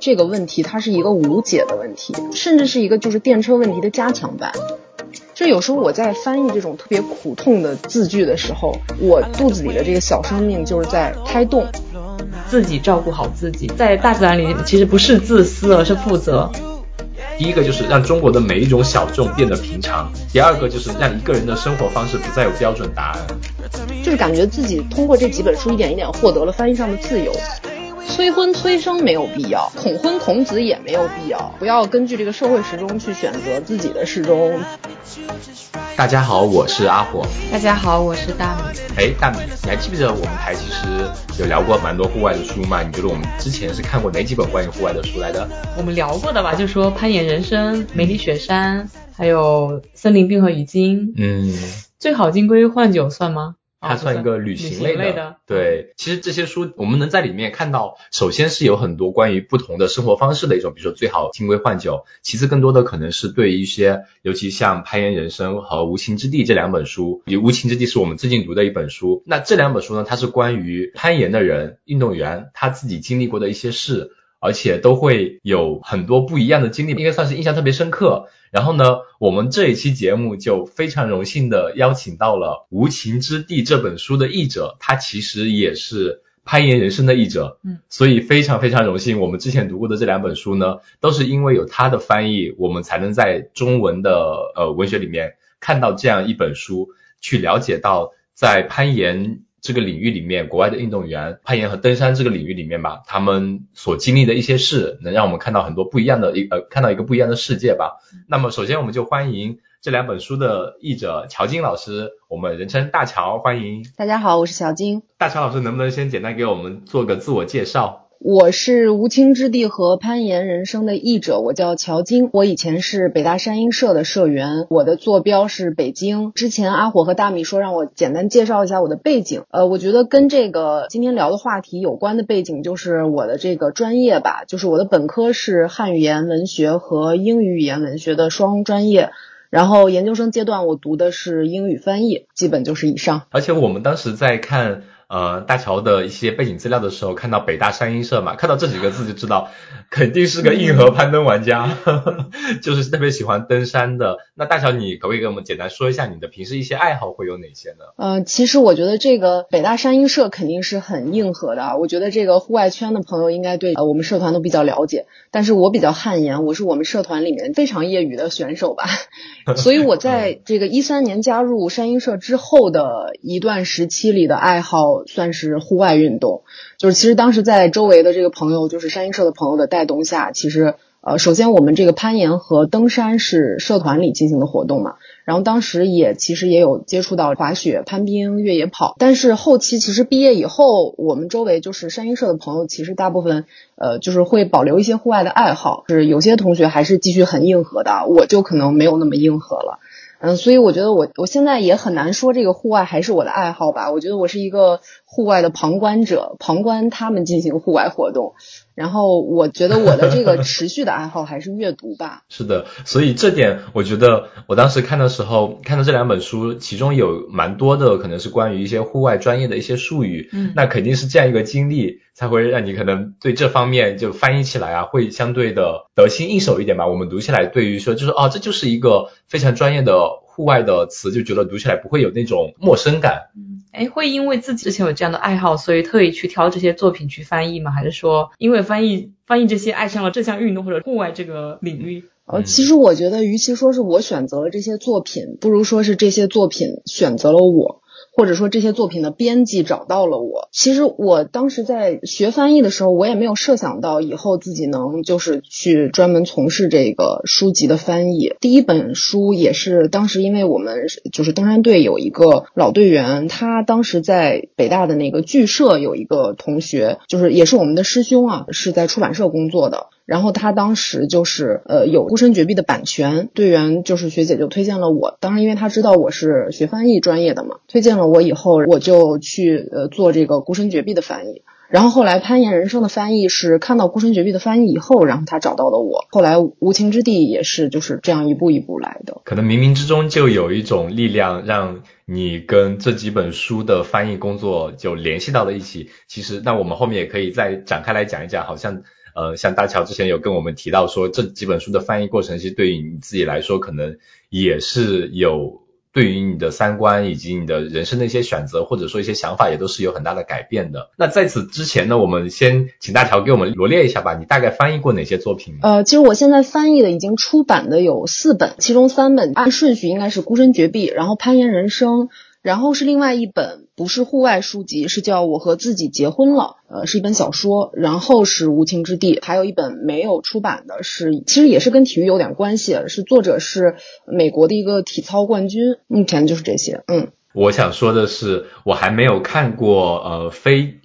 这个问题它是一个无解的问题，甚至是一个就是电车问题的加强版。就有时候我在翻译这种特别苦痛的字句的时候，我肚子里的这个小生命就是在胎动。自己照顾好自己，在大自然里其实不是自私，而是负责。第一个就是让中国的每一种小众变得平常，第二个就是让一个人的生活方式不再有标准答案。就是感觉自己通过这几本书一点一点获得了翻译上的自由。催婚催生没有必要，恐婚恐子也没有必要，不要根据这个社会时钟去选择自己的时钟。大家好，我是阿火。大家好，我是大米。哎，大米，你还记不记得我们台其实有聊过蛮多户外的书吗？你觉得我们之前是看过哪几本关于户外的书来的？我们聊过的吧，就说攀岩人生、梅里雪山，还有森林冰河语经。嗯，最好金龟换酒算吗？它算一个旅行类的，对。其实这些书我们能在里面看到，首先是有很多关于不同的生活方式的一种，比如说最好金龟换酒。其次，更多的可能是对一些，尤其像攀岩人生和无情之地这两本书，比无情之地是我们最近读的一本书。那这两本书呢，它是关于攀岩的人、运动员他自己经历过的一些事。而且都会有很多不一样的经历，应该算是印象特别深刻。然后呢，我们这一期节目就非常荣幸的邀请到了《无情之地》这本书的译者，他其实也是攀岩人生的译者，嗯，所以非常非常荣幸。我们之前读过的这两本书呢，都是因为有他的翻译，我们才能在中文的呃文学里面看到这样一本书，去了解到在攀岩。这个领域里面，国外的运动员攀岩和登山这个领域里面吧，他们所经历的一些事，能让我们看到很多不一样的一呃，看到一个不一样的世界吧。那么，首先我们就欢迎这两本书的译者乔金老师，我们人称大乔，欢迎。大家好，我是乔金。大乔老师，能不能先简单给我们做个自我介绍？我是无情之地和攀岩人生的译者，我叫乔晶。我以前是北大山鹰社的社员，我的坐标是北京。之前阿火和大米说让我简单介绍一下我的背景，呃，我觉得跟这个今天聊的话题有关的背景就是我的这个专业吧，就是我的本科是汉语言文学和英语语言文学的双专业，然后研究生阶段我读的是英语翻译，基本就是以上。而且我们当时在看。呃，大乔的一些背景资料的时候，看到北大山鹰社嘛，看到这几个字就知道，肯定是个硬核攀登玩家，就是特别喜欢登山的。那大乔，你可不可以给我们简单说一下你的平时一些爱好会有哪些呢？呃，其实我觉得这个北大山鹰社肯定是很硬核的，我觉得这个户外圈的朋友应该对呃我们社团都比较了解。但是我比较汗颜，我是我们社团里面非常业余的选手吧，所以我在这个一三年加入山鹰社之后的一段时期里的爱好。算是户外运动，就是其实当时在周围的这个朋友，就是山鹰社的朋友的带动下，其实呃，首先我们这个攀岩和登山是社团里进行的活动嘛，然后当时也其实也有接触到滑雪、攀冰、越野跑，但是后期其实毕业以后，我们周围就是山鹰社的朋友，其实大部分呃就是会保留一些户外的爱好，是有些同学还是继续很硬核的，我就可能没有那么硬核了。嗯，所以我觉得我我现在也很难说这个户外还是我的爱好吧。我觉得我是一个户外的旁观者，旁观他们进行户外活动。然后我觉得我的这个持续的爱好还是阅读吧。是的，所以这点我觉得我当时看的时候看到这两本书，其中有蛮多的可能是关于一些户外专业的一些术语。嗯，那肯定是这样一个经历才会让你可能对这方面就翻译起来啊，会相对的得心应手一点吧。我们读起来对于说就是哦，这就是一个非常专业的户外的词，就觉得读起来不会有那种陌生感。嗯，哎，会因为自己之前有这样的爱好，所以特意去挑这些作品去翻译吗？还是说因为翻译翻译这些爱上了这项运动或者户外这个领域。呃，其实我觉得，与其说是我选择了这些作品，不如说是这些作品选择了我。或者说这些作品的编辑找到了我。其实我当时在学翻译的时候，我也没有设想到以后自己能就是去专门从事这个书籍的翻译。第一本书也是当时因为我们就是登山队有一个老队员，他当时在北大的那个剧社有一个同学，就是也是我们的师兄啊，是在出版社工作的。然后他当时就是呃有孤身绝壁的版权，队员就是学姐就推荐了我。当时因为他知道我是学翻译专业的嘛，推荐了我以后，我就去呃做这个孤身绝壁的翻译。然后后来攀岩人生的翻译是看到孤身绝壁的翻译以后，然后他找到了我。后来无情之地也是就是这样一步一步来的。可能冥冥之中就有一种力量让你跟这几本书的翻译工作就联系到了一起。其实那我们后面也可以再展开来讲一讲，好像。呃，像大乔之前有跟我们提到说，这几本书的翻译过程，其实对于你自己来说，可能也是有。对于你的三观以及你的人生的一些选择，或者说一些想法，也都是有很大的改变的。那在此之前呢，我们先请大乔给我们罗列一下吧。你大概翻译过哪些作品？呃，其实我现在翻译的已经出版的有四本，其中三本按顺序应该是《孤身绝壁》，然后《攀岩人生》。然后是另外一本，不是户外书籍，是叫《我和自己结婚了》，呃，是一本小说。然后是《无情之地》，还有一本没有出版的，是其实也是跟体育有点关系，是作者是美国的一个体操冠军。目前就是这些，嗯。我想说的是，我还没有看过呃非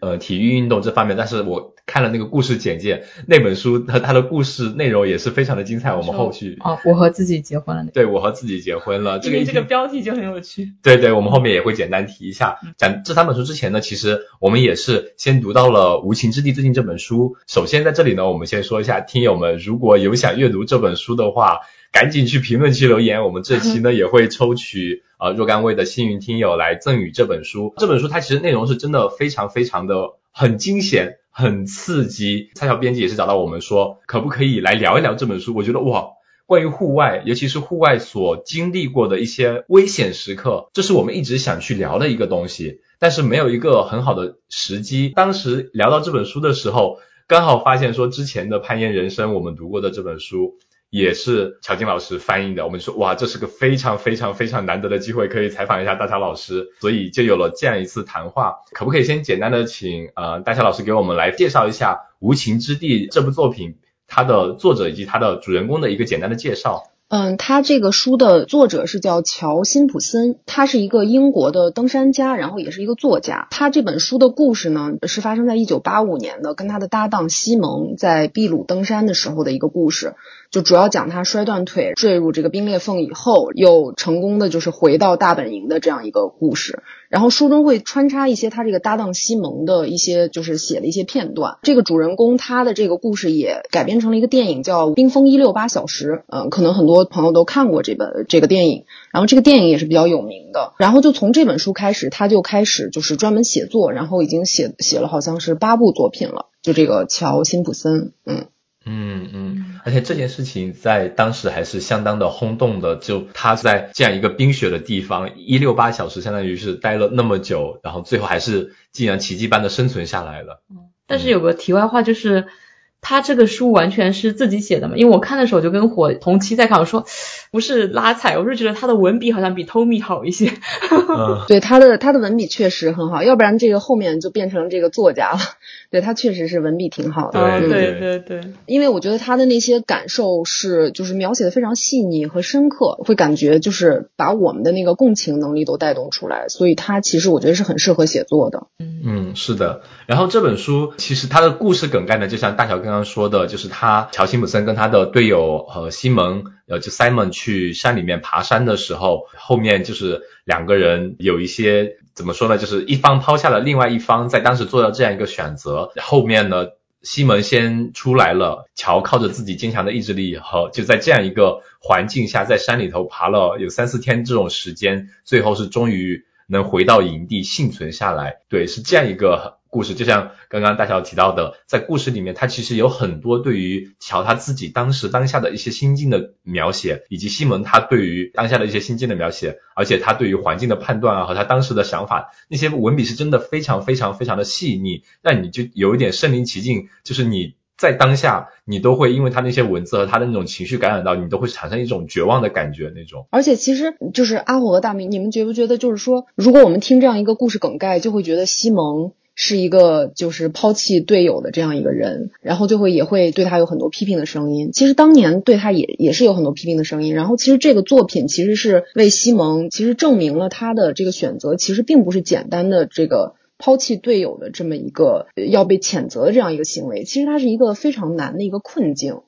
呃体育运动这方面，但是我。看了那个故事简介，那本书和它的故事内容也是非常的精彩。我们后续哦，我和自己结婚了。对，我和自己结婚了。这个这个标题就很有趣。对对，我们后面也会简单提一下。讲这三本书之前呢，其实我们也是先读到了《无情之地》最近这本书。首先在这里呢，我们先说一下，听友们如果有想阅读这本书的话，赶紧去评论区留言。我们这期呢 也会抽取呃若干位的幸运听友来赠予这本书。这本书它其实内容是真的非常非常的很惊险。很刺激，蔡桥编辑也是找到我们说，可不可以来聊一聊这本书？我觉得哇，关于户外，尤其是户外所经历过的一些危险时刻，这是我们一直想去聊的一个东西，但是没有一个很好的时机。当时聊到这本书的时候，刚好发现说之前的攀岩人生我们读过的这本书。也是乔金老师翻译的，我们说哇，这是个非常非常非常难得的机会，可以采访一下大乔老师，所以就有了这样一次谈话。可不可以先简单的请呃大乔老师给我们来介绍一下《无情之地》这部作品，它的作者以及它的主人公的一个简单的介绍？嗯，他这个书的作者是叫乔辛普森，他是一个英国的登山家，然后也是一个作家。他这本书的故事呢，是发生在一九八五年的，跟他的搭档西蒙在秘鲁登山的时候的一个故事。就主要讲他摔断腿坠入这个冰裂缝以后，又成功的就是回到大本营的这样一个故事。然后书中会穿插一些他这个搭档西蒙的一些就是写的一些片段。这个主人公他的这个故事也改编成了一个电影，叫《冰封一六八小时》。嗯，可能很多朋友都看过这本这个电影。然后这个电影也是比较有名的。然后就从这本书开始，他就开始就是专门写作，然后已经写写了好像是八部作品了。就这个乔辛普森，嗯。嗯嗯，而且这件事情在当时还是相当的轰动的。就他在这样一个冰雪的地方，一六八小时，相当于是待了那么久，然后最后还是竟然奇迹般的生存下来了。嗯，但是有个题外话就是。他这个书完全是自己写的嘛？因为我看的时候就跟火同期在看，我说不是拉踩，我是觉得他的文笔好像比 Tommy 好一些。对他的他的文笔确实很好，要不然这个后面就变成这个作家了。对他确实是文笔挺好的。对对对，因为我觉得他的那些感受是就是描写的非常细腻和深刻，会感觉就是把我们的那个共情能力都带动出来，所以他其实我觉得是很适合写作的。嗯嗯，是的。然后这本书其实它的故事梗概呢，就像大小。刚刚说的就是他乔辛普森跟他的队友和西蒙，呃，就 Simon 去山里面爬山的时候，后面就是两个人有一些怎么说呢？就是一方抛下了另外一方，在当时做了这样一个选择。后面呢，西蒙先出来了，乔靠着自己坚强的意志力和就在这样一个环境下，在山里头爬了有三四天这种时间，最后是终于能回到营地幸存下来。对，是这样一个。故事就像刚刚大乔提到的，在故事里面，他其实有很多对于乔他自己当时当下的一些心境的描写，以及西蒙他对于当下的一些心境的描写，而且他对于环境的判断啊和他当时的想法，那些文笔是真的非常非常非常的细腻，让你就有一点身临其境，就是你在当下你都会因为他那些文字和他的那种情绪感染到，你都会产生一种绝望的感觉那种。而且其实就是阿火和大明，你们觉不觉得就是说，如果我们听这样一个故事梗概，就会觉得西蒙。是一个就是抛弃队友的这样一个人，然后就会也会对他有很多批评的声音。其实当年对他也也是有很多批评的声音。然后其实这个作品其实是为西蒙其实证明了他的这个选择其实并不是简单的这个抛弃队友的这么一个要被谴责的这样一个行为。其实他是一个非常难的一个困境。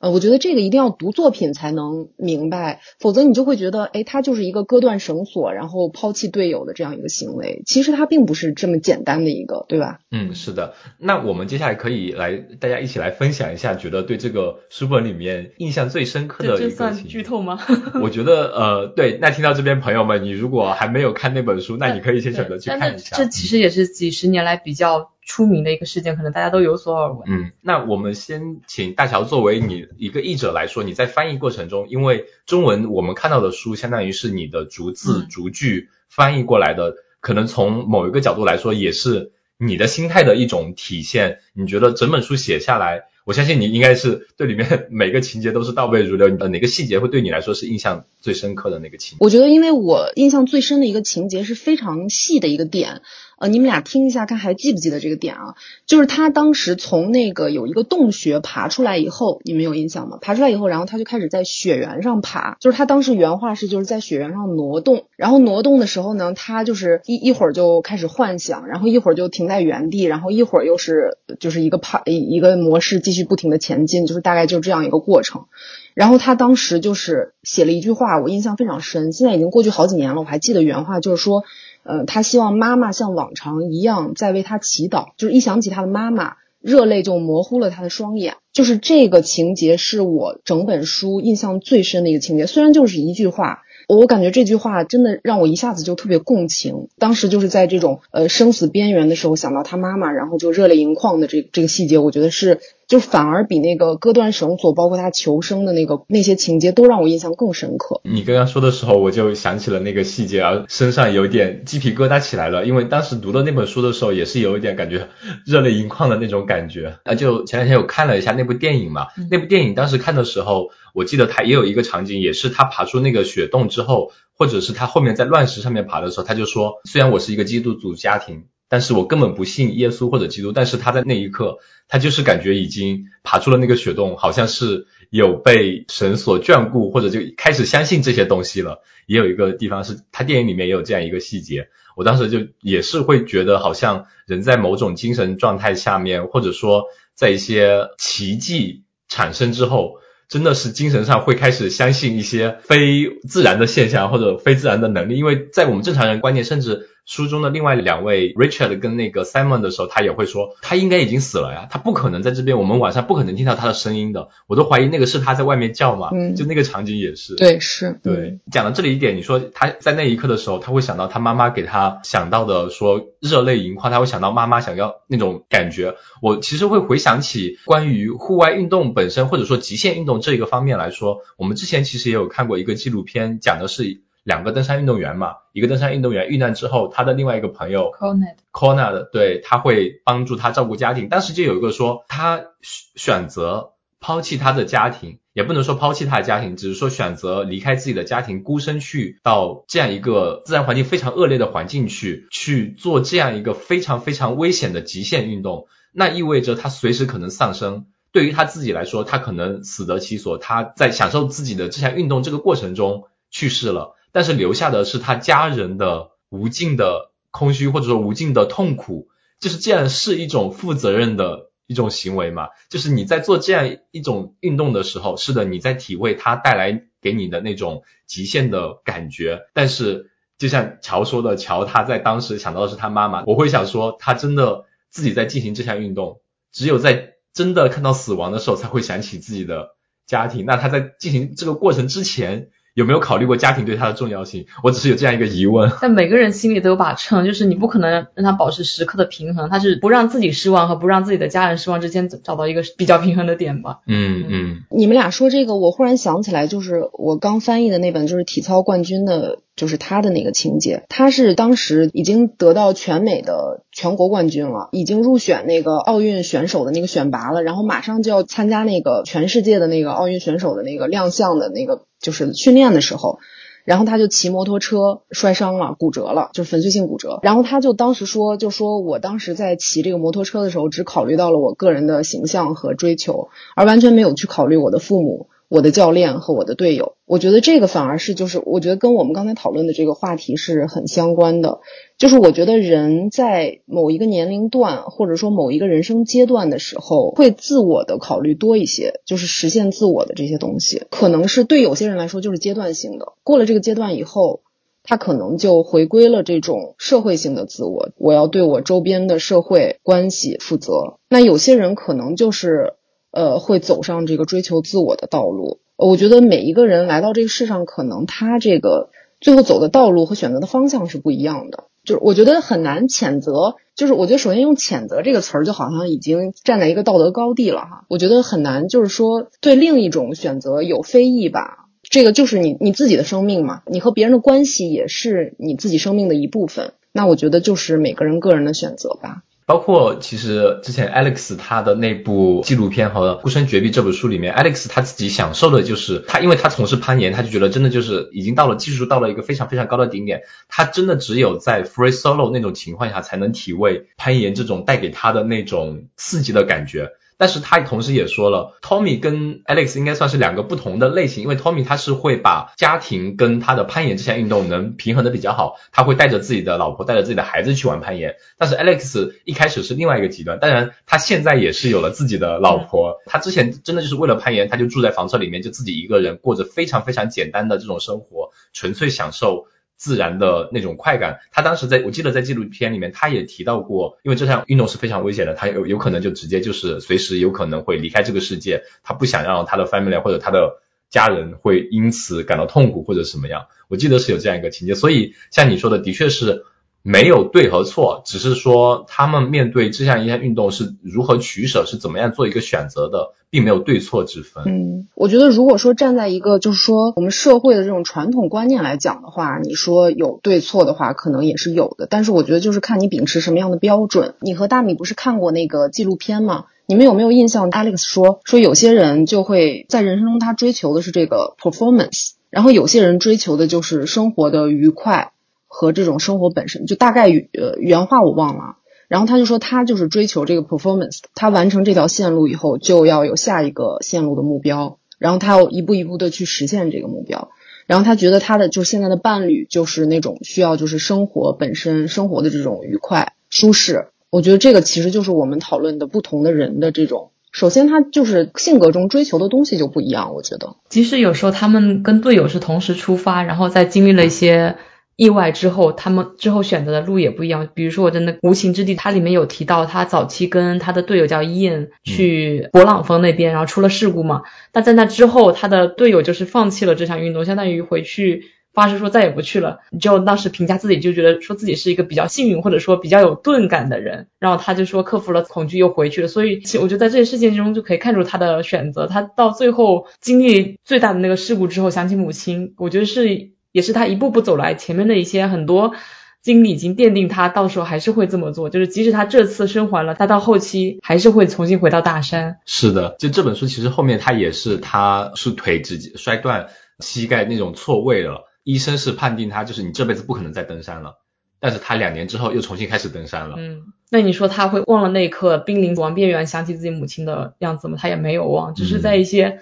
呃，我觉得这个一定要读作品才能明白，否则你就会觉得，哎，他就是一个割断绳索，然后抛弃队友的这样一个行为。其实他并不是这么简单的一个，对吧？嗯，是的。那我们接下来可以来大家一起来分享一下，觉得对这个书本里面印象最深刻的。这算剧透吗？我觉得，呃，对。那听到这边朋友们，你如果还没有看那本书，那你可以先选择去看一下。这其实也是几十年来比较。出名的一个事件，可能大家都有所耳闻。嗯，那我们先请大乔作为你一个译者来说，你在翻译过程中，因为中文我们看到的书相当于是你的逐字嗯逐句翻译过来的，可能从某一个角度来说，也是你的心态的一种体现。你觉得整本书写下来，我相信你应该是对里面每个情节都是倒背如流。呃，哪个细节会对你来说是印象最深刻的那个情节？我觉得，因为我印象最深的一个情节是非常细的一个点，你们俩听一下，看还记不记得这个点啊？就是他当时从那个有一个洞穴爬出来以后，你们有印象吗？爬出来以后，然后他就开始在雪原上爬，就是他当时原话是就是在雪原上挪动，然后挪动的时候呢，他就是一一会儿就开始幻想，然后一会儿就停在原地，然后一会儿又是就是一个爬一个模式继续不停的前进，就是大概就这样一个过程。然后他当时就是写了一句话，我印象非常深。现在已经过去好几年了，我还记得原话，就是说，呃，他希望妈妈像往常一样在为他祈祷。就是一想起他的妈妈，热泪就模糊了他的双眼。就是这个情节是我整本书印象最深的一个情节。虽然就是一句话，我感觉这句话真的让我一下子就特别共情。当时就是在这种呃生死边缘的时候，想到他妈妈，然后就热泪盈眶的这这个细节，我觉得是。就反而比那个割断绳索，包括他求生的那个那些情节，都让我印象更深刻。你刚刚说的时候，我就想起了那个细节，而身上有点鸡皮疙瘩起来了。因为当时读的那本书的时候，也是有一点感觉热泪盈眶的那种感觉。啊，就前两天我看了一下那部电影嘛，那部电影当时看的时候，我记得他也有一个场景，也是他爬出那个雪洞之后，或者是他后面在乱石上面爬的时候，他就说，虽然我是一个基督徒家庭。但是我根本不信耶稣或者基督，但是他在那一刻，他就是感觉已经爬出了那个雪洞，好像是有被神所眷顾，或者就开始相信这些东西了。也有一个地方是他电影里面也有这样一个细节，我当时就也是会觉得，好像人在某种精神状态下面，或者说在一些奇迹产生之后，真的是精神上会开始相信一些非自然的现象或者非自然的能力，因为在我们正常人观念，甚至。书中的另外两位 Richard 跟那个 Simon 的时候，他也会说，他应该已经死了呀，他不可能在这边，我们晚上不可能听到他的声音的，我都怀疑那个是他在外面叫嘛，嗯，就那个场景也是，对，是，对。嗯、讲到这里一点，你说他在那一刻的时候，他会想到他妈妈给他想到的，说热泪盈眶，他会想到妈妈想要那种感觉。我其实会回想起关于户外运动本身，或者说极限运动这一个方面来说，我们之前其实也有看过一个纪录片，讲的是。两个登山运动员嘛，一个登山运动员遇难之后，他的另外一个朋友 Conrad Conrad 对他会帮助他照顾家庭。当时就有一个说，他选择抛弃他的家庭，也不能说抛弃他的家庭，只是说选择离开自己的家庭，孤身去到这样一个自然环境非常恶劣的环境去，去做这样一个非常非常危险的极限运动。那意味着他随时可能丧生。对于他自己来说，他可能死得其所，他在享受自己的这项运动这个过程中去世了。但是留下的是他家人的无尽的空虚，或者说无尽的痛苦。就是这样是一种负责任的一种行为嘛？就是你在做这样一种运动的时候，是的，你在体会它带来给你的那种极限的感觉。但是就像乔说的，乔他在当时想到的是他妈妈，我会想说，他真的自己在进行这项运动，只有在真的看到死亡的时候，才会想起自己的家庭。那他在进行这个过程之前。有没有考虑过家庭对他的重要性？我只是有这样一个疑问。但每个人心里都有把秤，就是你不可能让他保持时刻的平衡，他是不让自己失望和不让自己的家人失望之间找到一个比较平衡的点吧。嗯嗯。你们俩说这个，我忽然想起来，就是我刚翻译的那本，就是体操冠军的，就是他的那个情节。他是当时已经得到全美的全国冠军了，已经入选那个奥运选手的那个选拔了，然后马上就要参加那个全世界的那个奥运选手的那个亮相的那个。就是训练的时候，然后他就骑摩托车摔伤了，骨折了，就是粉碎性骨折。然后他就当时说，就说我当时在骑这个摩托车的时候，只考虑到了我个人的形象和追求，而完全没有去考虑我的父母、我的教练和我的队友。我觉得这个反而是就是，我觉得跟我们刚才讨论的这个话题是很相关的。就是我觉得人在某一个年龄段，或者说某一个人生阶段的时候，会自我的考虑多一些，就是实现自我的这些东西，可能是对有些人来说就是阶段性的。过了这个阶段以后，他可能就回归了这种社会性的自我，我要对我周边的社会关系负责。那有些人可能就是呃会走上这个追求自我的道路。我觉得每一个人来到这个世上，可能他这个最后走的道路和选择的方向是不一样的。就是我觉得很难谴责就是我觉得首先用谴责这个词儿，就好像已经站在一个道德高地了哈。我觉得很难，就是说对另一种选择有非议吧。这个就是你你自己的生命嘛，你和别人的关系也是你自己生命的一部分。那我觉得就是每个人个人的选择吧。包括其实之前 Alex 他的那部纪录片和《孤身绝壁》这本书里面，Alex 他自己享受的就是他，因为他从事攀岩，他就觉得真的就是已经到了技术到了一个非常非常高的顶点，他真的只有在 free solo 那种情况下才能体味攀岩这种带给他的那种刺激的感觉。但是他同时也说了，Tommy 跟 Alex 应该算是两个不同的类型，因为 Tommy 他是会把家庭跟他的攀岩这项运动能平衡的比较好，他会带着自己的老婆，带着自己的孩子去玩攀岩。但是 Alex 一开始是另外一个极端，当然他现在也是有了自己的老婆，他之前真的就是为了攀岩，他就住在房车里面，就自己一个人过着非常非常简单的这种生活，纯粹享受。自然的那种快感，他当时在我记得在纪录片里面，他也提到过，因为这项运动是非常危险的，他有有可能就直接就是随时有可能会离开这个世界，他不想让他的 family 或者他的家人会因此感到痛苦或者什么样，我记得是有这样一个情节，所以像你说的，的确是。没有对和错，只是说他们面对这项一项运动是如何取舍，是怎么样做一个选择的，并没有对错之分。嗯，我觉得如果说站在一个就是说我们社会的这种传统观念来讲的话，你说有对错的话，可能也是有的。但是我觉得就是看你秉持什么样的标准。你和大米不是看过那个纪录片吗？你们有没有印象？Alex 说说有些人就会在人生中他追求的是这个 performance，然后有些人追求的就是生活的愉快。和这种生活本身，就大概原话我忘了，然后他就说他就是追求这个 performance，他完成这条线路以后就要有下一个线路的目标，然后他要一步一步的去实现这个目标，然后他觉得他的就现在的伴侣就是那种需要就是生活本身生活的这种愉快舒适，我觉得这个其实就是我们讨论的不同的人的这种，首先他就是性格中追求的东西就不一样，我觉得，即使有时候他们跟队友是同时出发，然后在经历了一些。意外之后，他们之后选择的路也不一样。比如说，我在那《无情之地》，它里面有提到，他早期跟他的队友叫伊恩去勃朗峰那边，然后出了事故嘛。但在那之后，他的队友就是放弃了这项运动，相当于回去发誓说再也不去了。就当时评价自己，就觉得说自己是一个比较幸运，或者说比较有钝感的人。然后他就说克服了恐惧又回去了。所以，我觉得在这些事件中就可以看出他的选择。他到最后经历最大的那个事故之后，想起母亲，我觉得是。也是他一步步走来，前面的一些很多经历已经奠定他到时候还是会这么做。就是即使他这次生还了，他到后期还是会重新回到大山。是的，就这本书其实后面他也是，他是腿直接摔断，膝盖那种错位了。医生是判定他就是你这辈子不可能再登山了，但是他两年之后又重新开始登山了。嗯，那你说他会忘了那一刻濒临死亡边缘，想起自己母亲的样子吗？他也没有忘，只是在一些。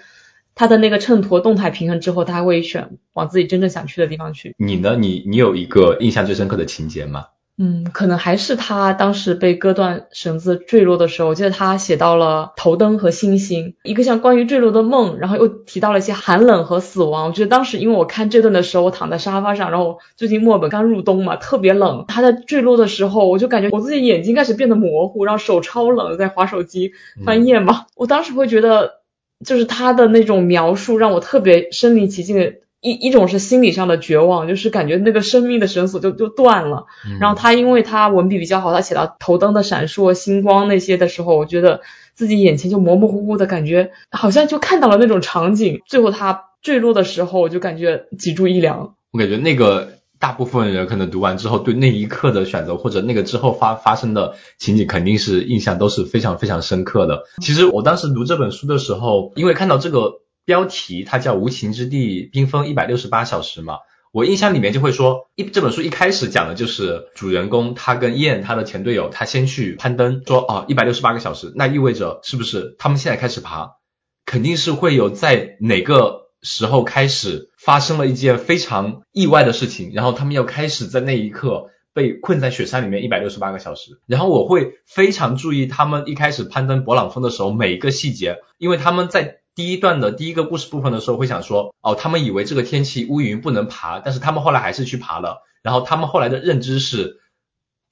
他的那个秤砣动态平衡之后，他会选往自己真正想去的地方去。你呢？你你有一个印象最深刻的情节吗？嗯，可能还是他当时被割断绳子坠落的时候，我记得他写到了头灯和星星，一个像关于坠落的梦，然后又提到了一些寒冷和死亡。我觉得当时因为我看这段的时候，我躺在沙发上，然后最近墨尔本刚入冬嘛，特别冷。他在坠落的时候，我就感觉我自己眼睛开始变得模糊，然后手超冷，在划手机翻页嘛。我当时会觉得。就是他的那种描述让我特别身临其境的一一种是心理上的绝望，就是感觉那个生命的绳索就就断了。然后他因为他文笔比较好，他写到头灯的闪烁、星光那些的时候，我觉得自己眼前就模模糊糊的感觉，好像就看到了那种场景。最后他坠落的时候，我就感觉脊柱一凉。我感觉那个。大部分人可能读完之后，对那一刻的选择或者那个之后发发生的情景，肯定是印象都是非常非常深刻的。其实我当时读这本书的时候，因为看到这个标题，它叫《无情之地冰封一百六十八小时》嘛，我印象里面就会说，一这本书一开始讲的就是主人公他跟燕他的前队友，他先去攀登，说啊一百六十八个小时，那意味着是不是他们现在开始爬，肯定是会有在哪个。时候开始发生了一件非常意外的事情，然后他们要开始在那一刻被困在雪山里面一百六十八个小时。然后我会非常注意他们一开始攀登勃朗峰的时候每一个细节，因为他们在第一段的第一个故事部分的时候会想说，哦，他们以为这个天气乌云不能爬，但是他们后来还是去爬了。然后他们后来的认知是，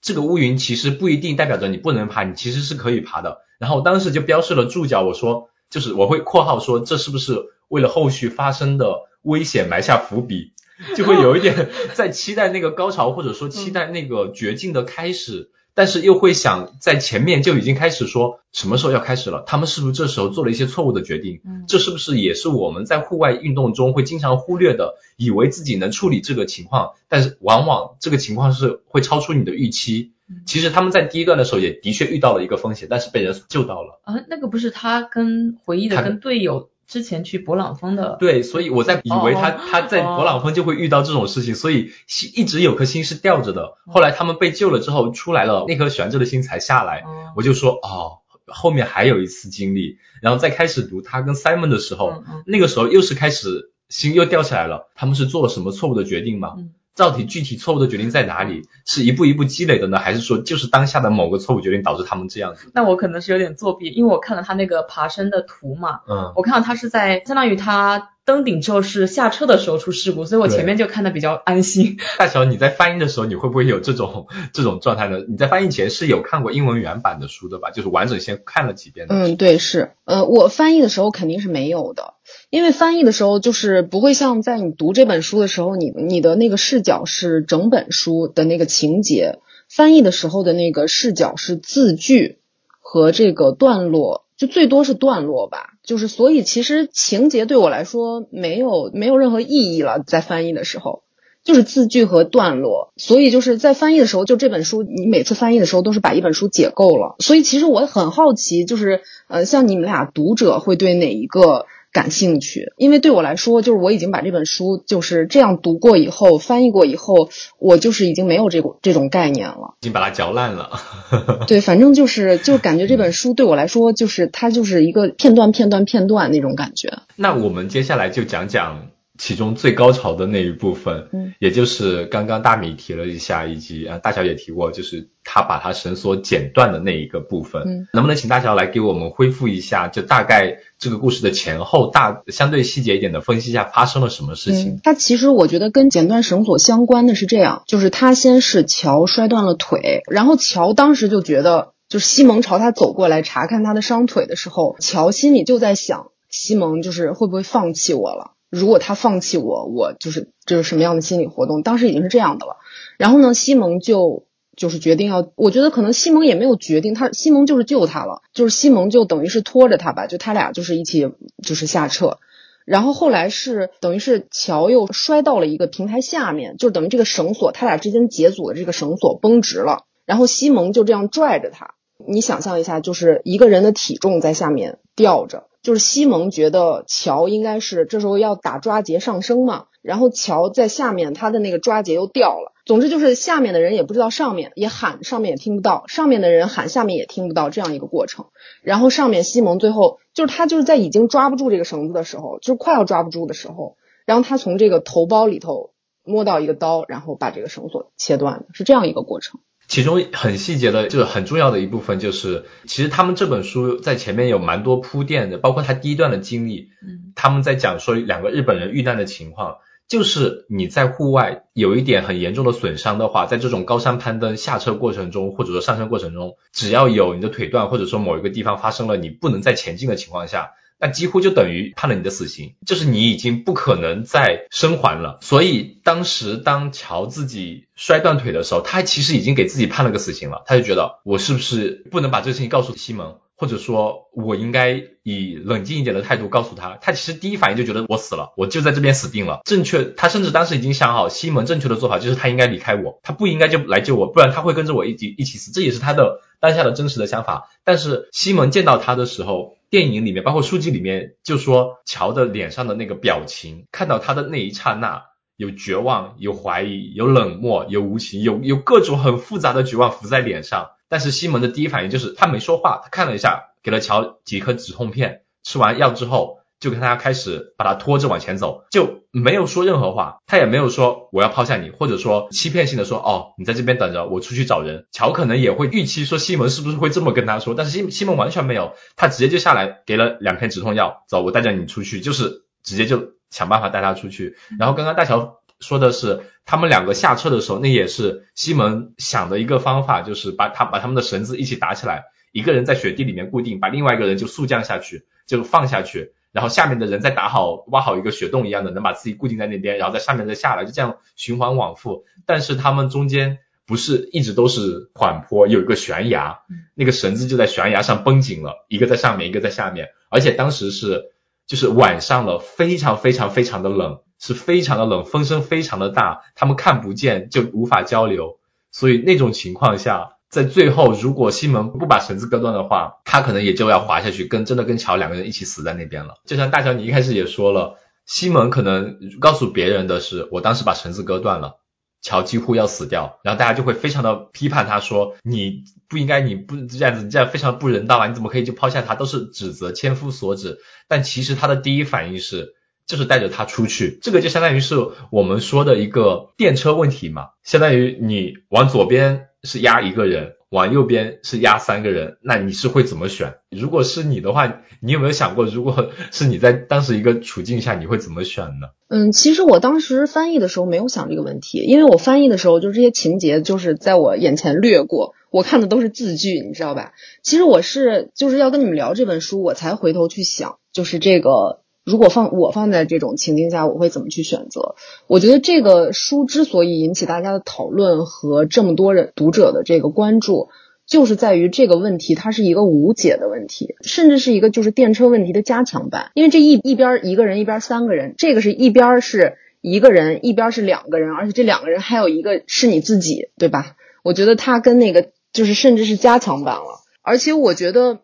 这个乌云其实不一定代表着你不能爬，你其实是可以爬的。然后当时就标示了注脚，我说就是我会括号说这是不是。为了后续发生的危险埋下伏笔，就会有一点 在期待那个高潮，或者说期待那个绝境的开始。但是又会想在前面就已经开始说什么时候要开始了，他们是不是这时候做了一些错误的决定？嗯这是不是也是我们在户外运动中会经常忽略的？以为自己能处理这个情况，但是往往这个情况是会超出你的预期。嗯其实他们在第一段的时候也的确遇到了一个风险，但是被人救到了。啊，那个不是他跟回忆的他跟队友之前去勃朗峰的，对，所以我在以为他、哦他在勃朗峰就会遇到这种事情，所以心一直有颗心是吊着的。后来他们被救了之后出来了，那颗悬着的心才下来。哦我就说哦，后面还有一次经历，然后再开始读他跟 Simon 的时候，嗯嗯那个时候又是开始心又掉下来了。他们是做了什么错误的决定吗？嗯到底具体错误的决定在哪里？是一步一步积累的呢，还是说就是当下的某个错误决定导致他们这样子？那我可能是有点作弊，因为我看了他那个爬升的图嘛，嗯，我看到他是在相当于他登顶之后是下车的时候出事故，所以我前面就看的比较安心。大乔，你在翻译的时候，你会不会有这种这种状态呢？你在翻译前是有看过英文原版的书的吧？就是完整先看了几遍的。嗯，对，是，呃，我翻译的时候肯定是没有的，因为翻译的时候就是不会像在你读这本书的时候，你你的那个视角是整本书的那个情节，翻译的时候的那个视角是字句和这个段落，就最多是段落吧，就是所以其实情节对我来说没有没有任何意义了，在翻译的时候。就是字句和段落，所以就是在翻译的时候，就这本书，你每次翻译的时候都是把一本书解构了。所以其实我很好奇，就是呃，像你们俩读者会对哪一个感兴趣？因为对我来说，就是我已经把这本书就是这样读过以后，翻译过以后，我就是已经没有这个这种概念了。已经把它嚼烂了。对，反正就是就感觉这本书对我来说，就是它就是一个片段片段片段那种感觉。那我们接下来就讲讲其中最高潮的那一部分，嗯，也就是刚刚大米提了一下，以及啊大乔也提过，就是他把他绳索剪断的那一个部分，嗯，能不能请大乔来给我们恢复一下，就大概这个故事的前后大相对细节一点的分析一下发生了什么事情？嗯，它其实我觉得跟剪断绳索相关的是这样，就是他先是乔摔断了腿，然后乔当时就觉得，就是西蒙朝他走过来查看他的伤腿的时候，乔心里就在想，西蒙就是会不会放弃我了？如果他放弃我，我就是这是什么样的心理活动？当时已经是这样的了。然后呢，西蒙就就是决定要，我觉得可能西蒙也没有决定，他西蒙就是救他了，就是西蒙就等于是拖着他吧，就他俩就是一起就是下撤。然后后来是等于是乔又摔到了一个平台下面，就等于这个绳索他俩之间解组的这个绳索绷直了，然后西蒙就这样拽着他。你想象一下，就是一个人的体重在下面吊着，就是西蒙觉得乔应该是这时候要打抓节上升嘛，然后乔在下面，他的那个抓节又掉了。总之就是下面的人也不知道上面，也喊上面也听不到，上面的人喊下面也听不到，这样一个过程。然后上面西蒙最后就是他就是在已经抓不住这个绳子的时候，就快要抓不住的时候，然后他从这个头包里头摸到一个刀，然后把这个绳索切断，是这样一个过程。其中很细节的，就是很重要的一部分，就是其实他们这本书在前面有蛮多铺垫的，包括他第一段的经历，嗯。他们在讲说两个日本人遇难的情况，就是你在户外有一点很严重的损伤的话，在这种高山攀登下车过程中，或者说上升过程中，只要有你的腿断，或者说某一个地方发生了你不能再前进的情况下，那几乎就等于判了你的死刑，就是你已经不可能再生还了。所以当时当乔自己摔断腿的时候，他其实已经给自己判了个死刑了，他就觉得我是不是不能把这个事情告诉西蒙，或者说我应该以冷静一点的态度告诉他。他其实第一反应就觉得我死了，我就在这边死定了。正确，他甚至当时已经想好，西蒙正确的做法就是他应该离开我，他不应该就来救我，不然他会跟着我一起一起死。这也是他的当下的真实的想法。但是西蒙见到他的时候，电影里面包括书籍里面就说乔的脸上的那个表情，看到他的那一刹那。有绝望，有怀疑，有冷漠，有无情，有有各种很复杂的绝望浮在脸上。但是西蒙的第一反应就是他没说话，他看了一下，给了乔几颗止痛片，吃完药之后就跟他开始把他拖着往前走，就没有说任何话，他也没有说我要抛下你，或者说欺骗性的说哦你在这边等着，我出去找人。乔可能也会预期说西蒙是不是会这么跟他说，但是西西蒙完全没有，他直接就下来给了两片止痛药，走，我带着你出去，就是直接就想办法带他出去。然后刚刚大乔说的是，他们两个下车的时候，那也是西蒙想的一个方法，就是把他把他们的绳子一起打起来，一个人在雪地里面固定，把另外一个人就速降下去，就放下去，然后下面的人再打好挖好一个雪洞一样的，能把自己固定在那边，然后在上面再下来，就这样循环往复。但是他们中间不是一直都是缓坡，有一个悬崖，那个绳子就在悬崖上绷紧了，一个在上面，一个在下面，而且当时是就是晚上了，非常非常非常的冷，是非常的冷，风声非常的大，他们看不见就无法交流，所以那种情况下，在最后如果西蒙不把绳子割断的话，他可能也就要滑下去，跟真的跟乔两个人一起死在那边了。就像大乔你一开始也说了，西蒙可能告诉别人的是，我当时把绳子割断了。乔几乎要死掉，然后大家就会非常的批判他说你不应该，你不这样子，你这样非常不人道啊！你怎么可以就抛下他？都是指责，千夫所指。但其实他的第一反应是，就是带着他出去。这个就相当于是我们说的一个电车问题嘛，相当于你往左边是压一个人。往右边是压三个人，那你是会怎么选？如果是你的话，你有没有想过，如果是你在当时一个处境下，你会怎么选呢？嗯，其实我当时翻译的时候没有想这个问题，因为我翻译的时候就这些情节就是在我眼前掠过，我看的都是字句，你知道吧？其实我是就是要跟你们聊这本书，我才回头去想，就是这个。如果放我放在这种情境下，我会怎么去选择？我觉得这个书之所以引起大家的讨论和这么多人读者的这个关注，就是在于这个问题它是一个无解的问题，甚至是一个就是电车问题的加强版。因为这一一边一个人，一边三个人，这个是一边是一个人，一边是两个人，而且这两个人还有一个是你自己，对吧？我觉得它跟那个就是甚至是加强版了，而且我觉得。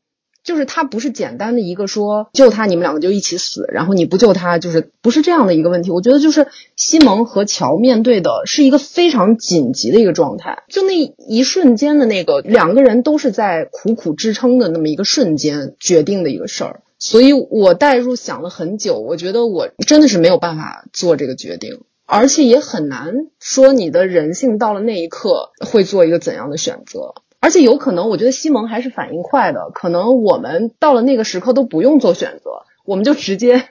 就是他不是简单的一个说救他，你们两个就一起死，然后你不救他，就是不是这样的一个问题。我觉得就是西蒙和乔面对的是一个非常紧急的一个状态，就那一瞬间的那个两个人都是在苦苦支撑的那么一个瞬间决定的一个事儿。所以我代入想了很久，我觉得我真的是没有办法做这个决定，而且也很难说你的人性到了那一刻会做一个怎样的选择。而且有可能，我觉得西蒙还是反应快的。可能我们到了那个时刻都不用做选择，我们就直接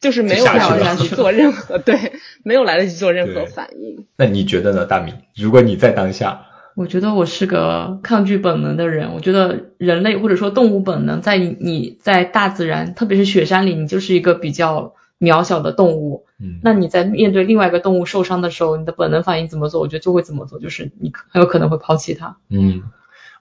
就是没有来得及做任何对，没有来得及做任何反应。那你觉得呢，大米？如果你在当下，我觉得我是个抗拒本能的人。我觉得人类或者说动物本能，在你在大自然，特别是雪山里，你就是一个比较渺小的动物。嗯，那你在面对另外一个动物受伤的时候，你的本能反应怎么做？我觉得就会怎么做，就是你很有可能会抛弃它。嗯。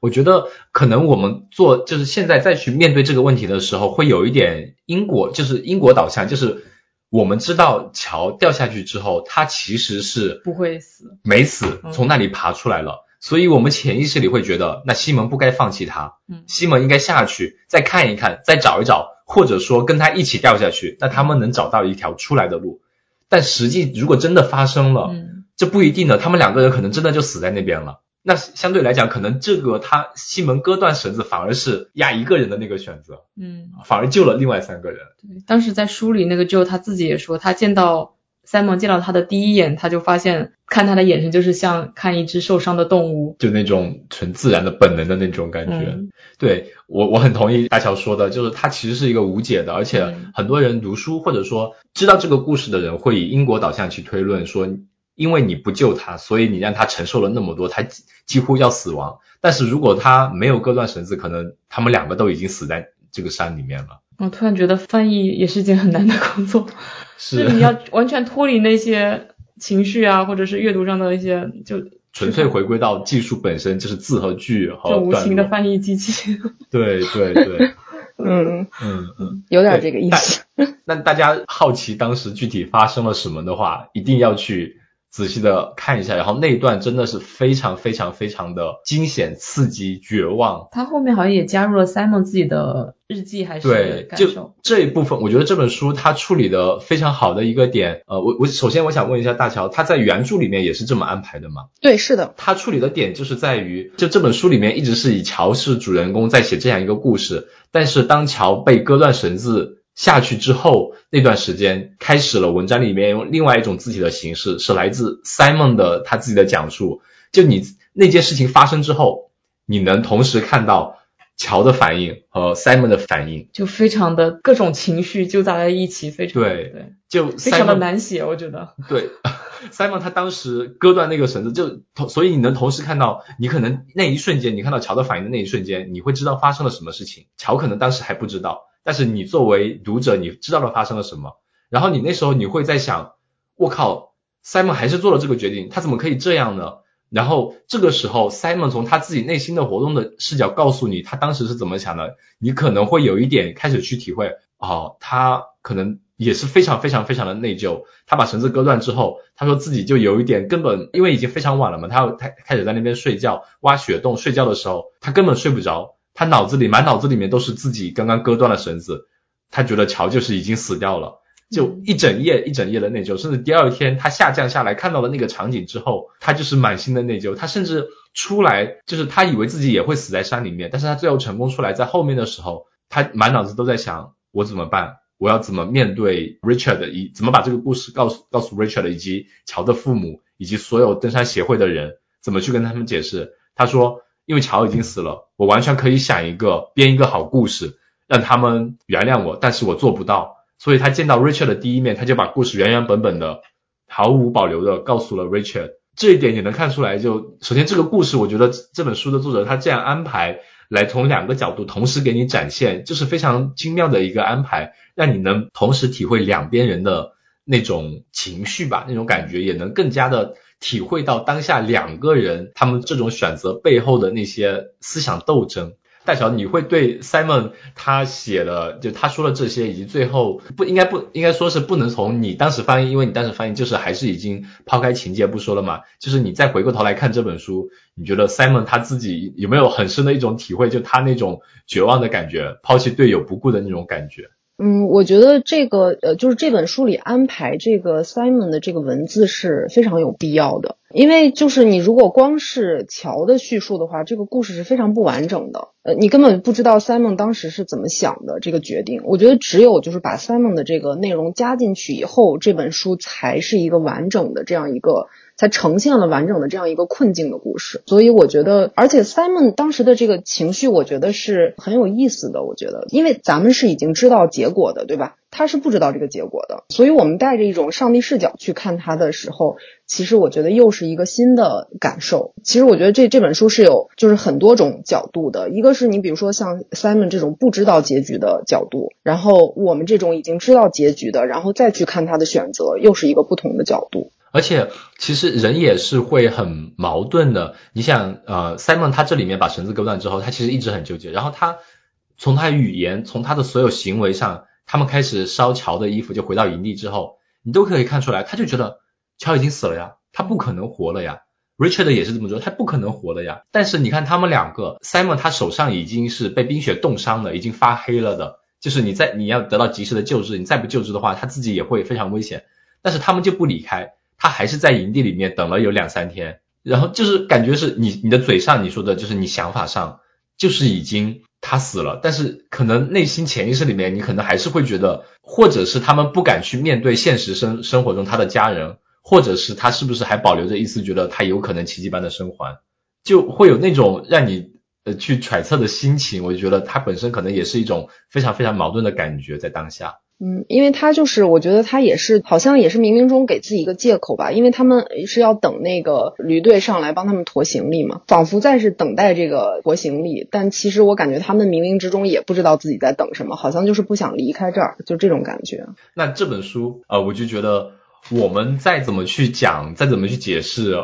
我觉得可能我们做就是现在再去面对这个问题的时候，会有一点因果，就是因果导向，就是我们知道桥掉下去之后，他其实是不会死，没死，从那里爬出来了，所以我们潜意识里会觉得，那西蒙不该放弃他，嗯，西蒙应该下去再看一看，再找一找，或者说跟他一起掉下去，那他们能找到一条出来的路。但实际如果真的发生了，嗯，这不一定的，他们两个人可能真的就死在那边了。那相对来讲，可能这个他西门割断绳子，反而是压一个人的那个选择，嗯，反而救了另外三个人。对，当时在书里那个就他自己也说，他见到 Simon 见到他的第一眼，他就发现看他的眼神就是像看一只受伤的动物，就那种纯自然的本能的那种感觉。对我我很同意大乔说的，就是他其实是一个无解的，而且很多人读书或者说知道这个故事的人会以因果导向去推论说。因为你不救他，所以你让他承受了那么多，他几乎要死亡。但是如果他没有割断绳子，可能他们两个都已经死在这个山里面了。我突然觉得翻译也是一件很难的工作，是你要 完全脱离那些情绪啊，或者是阅读上的一些，就纯粹回归到技术本身，就是字和句和无形的翻译机器。对对对，嗯嗯嗯，有点这个意思。那大家好奇当时具体发生了什么的话，一定要去。仔细的看一下，然后那一段真的是非常非常非常的惊险、刺激、绝望。他后面好像也加入了 Simon 自己的日记，还是对，就这一部分，我觉得这本书他处理的非常好的一个点。呃，我我首先我想问一下大乔，他在原著里面也是这么安排的吗？对，是的。他处理的点就是在于，就这本书里面一直是以乔是主人公在写这样一个故事，但是当乔被割断绳子。下去之后那段时间，开始了文章里面用另外一种字体的形式，是来自 Simon 的他自己的讲述。就你那件事情发生之后，你能同时看到乔的反应和 Simon 的反应，就非常的各种情绪纠杂在一起，非常对对，就非常的难写，我觉得。对，Simon 他当时割断那个绳子，就同所以你能同时看到，你可能那一瞬间你看到乔的反应的那一瞬间，你会知道发生了什么事情，乔可能当时还不知道。但是你作为读者，你知道了发生了什么，然后你那时候你会在想，我靠，Simon 还是做了这个决定，他怎么可以这样呢？然后这个时候，Simon 从他自己内心的活动的视角告诉你他当时是怎么想的，你可能会有一点开始去体会，哦，他可能也是非常非常非常的内疚。他把绳子割断之后，他说自己就有一点根本因为已经非常晚了嘛，他要他开始在那边睡觉挖雪洞睡觉的时候，他根本睡不着，他脑子里满脑子里面都是自己刚刚割断了绳子，他觉得乔就是已经死掉了。就一整夜一整夜的内疚，甚至第二天他下降下来看到了那个场景之后，他就是满心的内疚。他甚至出来，就是他以为自己也会死在山里面，但是他最后成功出来，在后面的时候，他满脑子都在想我怎么办，我要怎么面对 Richard，以怎么把这个故事告诉告诉 Richard 以及乔的父母以及所有登山协会的人，怎么去跟他们解释？他说，因为乔已经死了，我完全可以想一个编一个好故事，让他们原谅我，但是我做不到。所以他见到 Richard 的第一面，他就把故事原原本本的、毫无保留的告诉了 Richard。这一点也能看出来，就首先这个故事，我觉得这本书的作者他这样安排，来从两个角度同时给你展现，就是非常精妙的一个安排，让你能同时体会两边人的那种情绪吧，那种感觉，也能更加的体会到当下两个人他们这种选择背后的那些思想斗争。大乔，你会对 Simon 他写的就他说的这些，以及最后不应该不应该说是不能从你当时翻译，因为你当时翻译就是还是已经抛开情节不说了嘛，就是你再回过头来看这本书，你觉得 Simon 他自己有没有很深的一种体会，就他那种绝望的感觉，抛弃队友不顾的那种感觉？嗯，我觉得这个呃，就是这本书里安排这个 Simon 的这个文字是非常有必要的。因为就是你如果光是乔的叙述的话，这个故事是非常不完整的。呃，你根本不知道 Simon 当时是怎么想的这个决定。我觉得只有就是把 Simon 的这个内容加进去以后，这本书才是一个完整的这样一个。才呈现了完整的这样一个困境的故事，所以我觉得，而且 Simon 当时的这个情绪，我觉得是很有意思的。我觉得，因为咱们是已经知道结果的，对吧？他是不知道这个结果的，所以我们带着一种上帝视角去看他的时候，其实我觉得又是一个新的感受。其实我觉得这这本书是有就是很多种角度的，一个是你比如说像 Simon 这种不知道结局的角度，然后我们这种已经知道结局的，然后再去看他的选择，又是一个不同的角度。而且其实人也是会很矛盾的。你想，呃，Simon 他这里面把绳子割断之后，他其实一直很纠结。然后他从他语言，从他的所有行为上，他们开始烧乔的衣服，就回到营地之后，你都可以看出来，他就觉得乔已经死了呀，他不可能活了呀。Richard 也是这么说，他不可能活了呀。但是你看他们两个，Simon 他手上已经是被冰雪冻伤了，已经发黑了的，就是你在你要得到及时的救治，你再不救治的话，他自己也会非常危险。但是他们就不离开。他还是在营地里面等了有两三天，然后就是感觉是你你的嘴上你说的就是你想法上就是已经他死了，但是可能内心潜意识里面你可能还是会觉得，或者是他们不敢去面对现实生生活中他的家人，或者是他是不是还保留着一丝觉得他有可能奇迹般的生还，就会有那种让你呃去揣测的心情。我就觉得他本身可能也是一种非常非常矛盾的感觉在当下。嗯，因为他就是，我觉得他也是，好像也是冥冥中给自己一个借口吧，因为他们是要等那个驴队上来帮他们驮行李嘛，仿佛在是等待这个驮行李，但其实我感觉他们冥冥之中也不知道自己在等什么，好像就是不想离开这儿，就这种感觉。那这本书，呃，我就觉得我们再怎么去讲，再怎么去解释，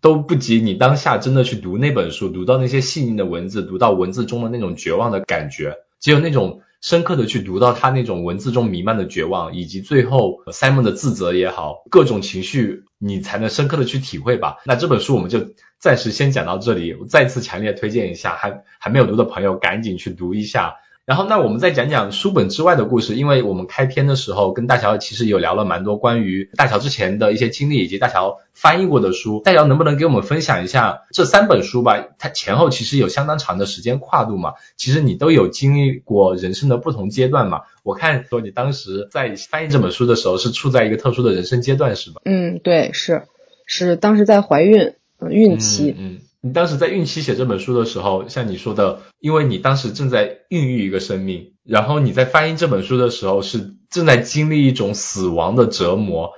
都不及你当下真的去读那本书，读到那些细腻的文字，读到文字中的那种绝望的感觉，只有那种。深刻的去读到他那种文字中弥漫的绝望，以及最后 Simon 的自责也好，各种情绪，你才能深刻的去体会吧。那这本书我们就暂时先讲到这里，我再次强烈推荐一下，还还没有读的朋友赶紧去读一下。然后，那我们再讲讲书本之外的故事，因为我们开篇的时候跟大乔其实有聊了蛮多关于大乔之前的一些经历，以及大乔翻译过的书。大乔能不能给我们分享一下这三本书吧？它前后其实有相当长的时间跨度嘛，其实你都有经历过人生的不同阶段嘛。我看说你当时在翻译这本书的时候是处在一个特殊的人生阶段，是吧？嗯，对，是是当时在怀孕，嗯，孕期，嗯。你当时在孕期写这本书的时候，像你说的，因为你当时正在孕育一个生命，然后你在翻译这本书的时候是正在经历一种死亡的折磨，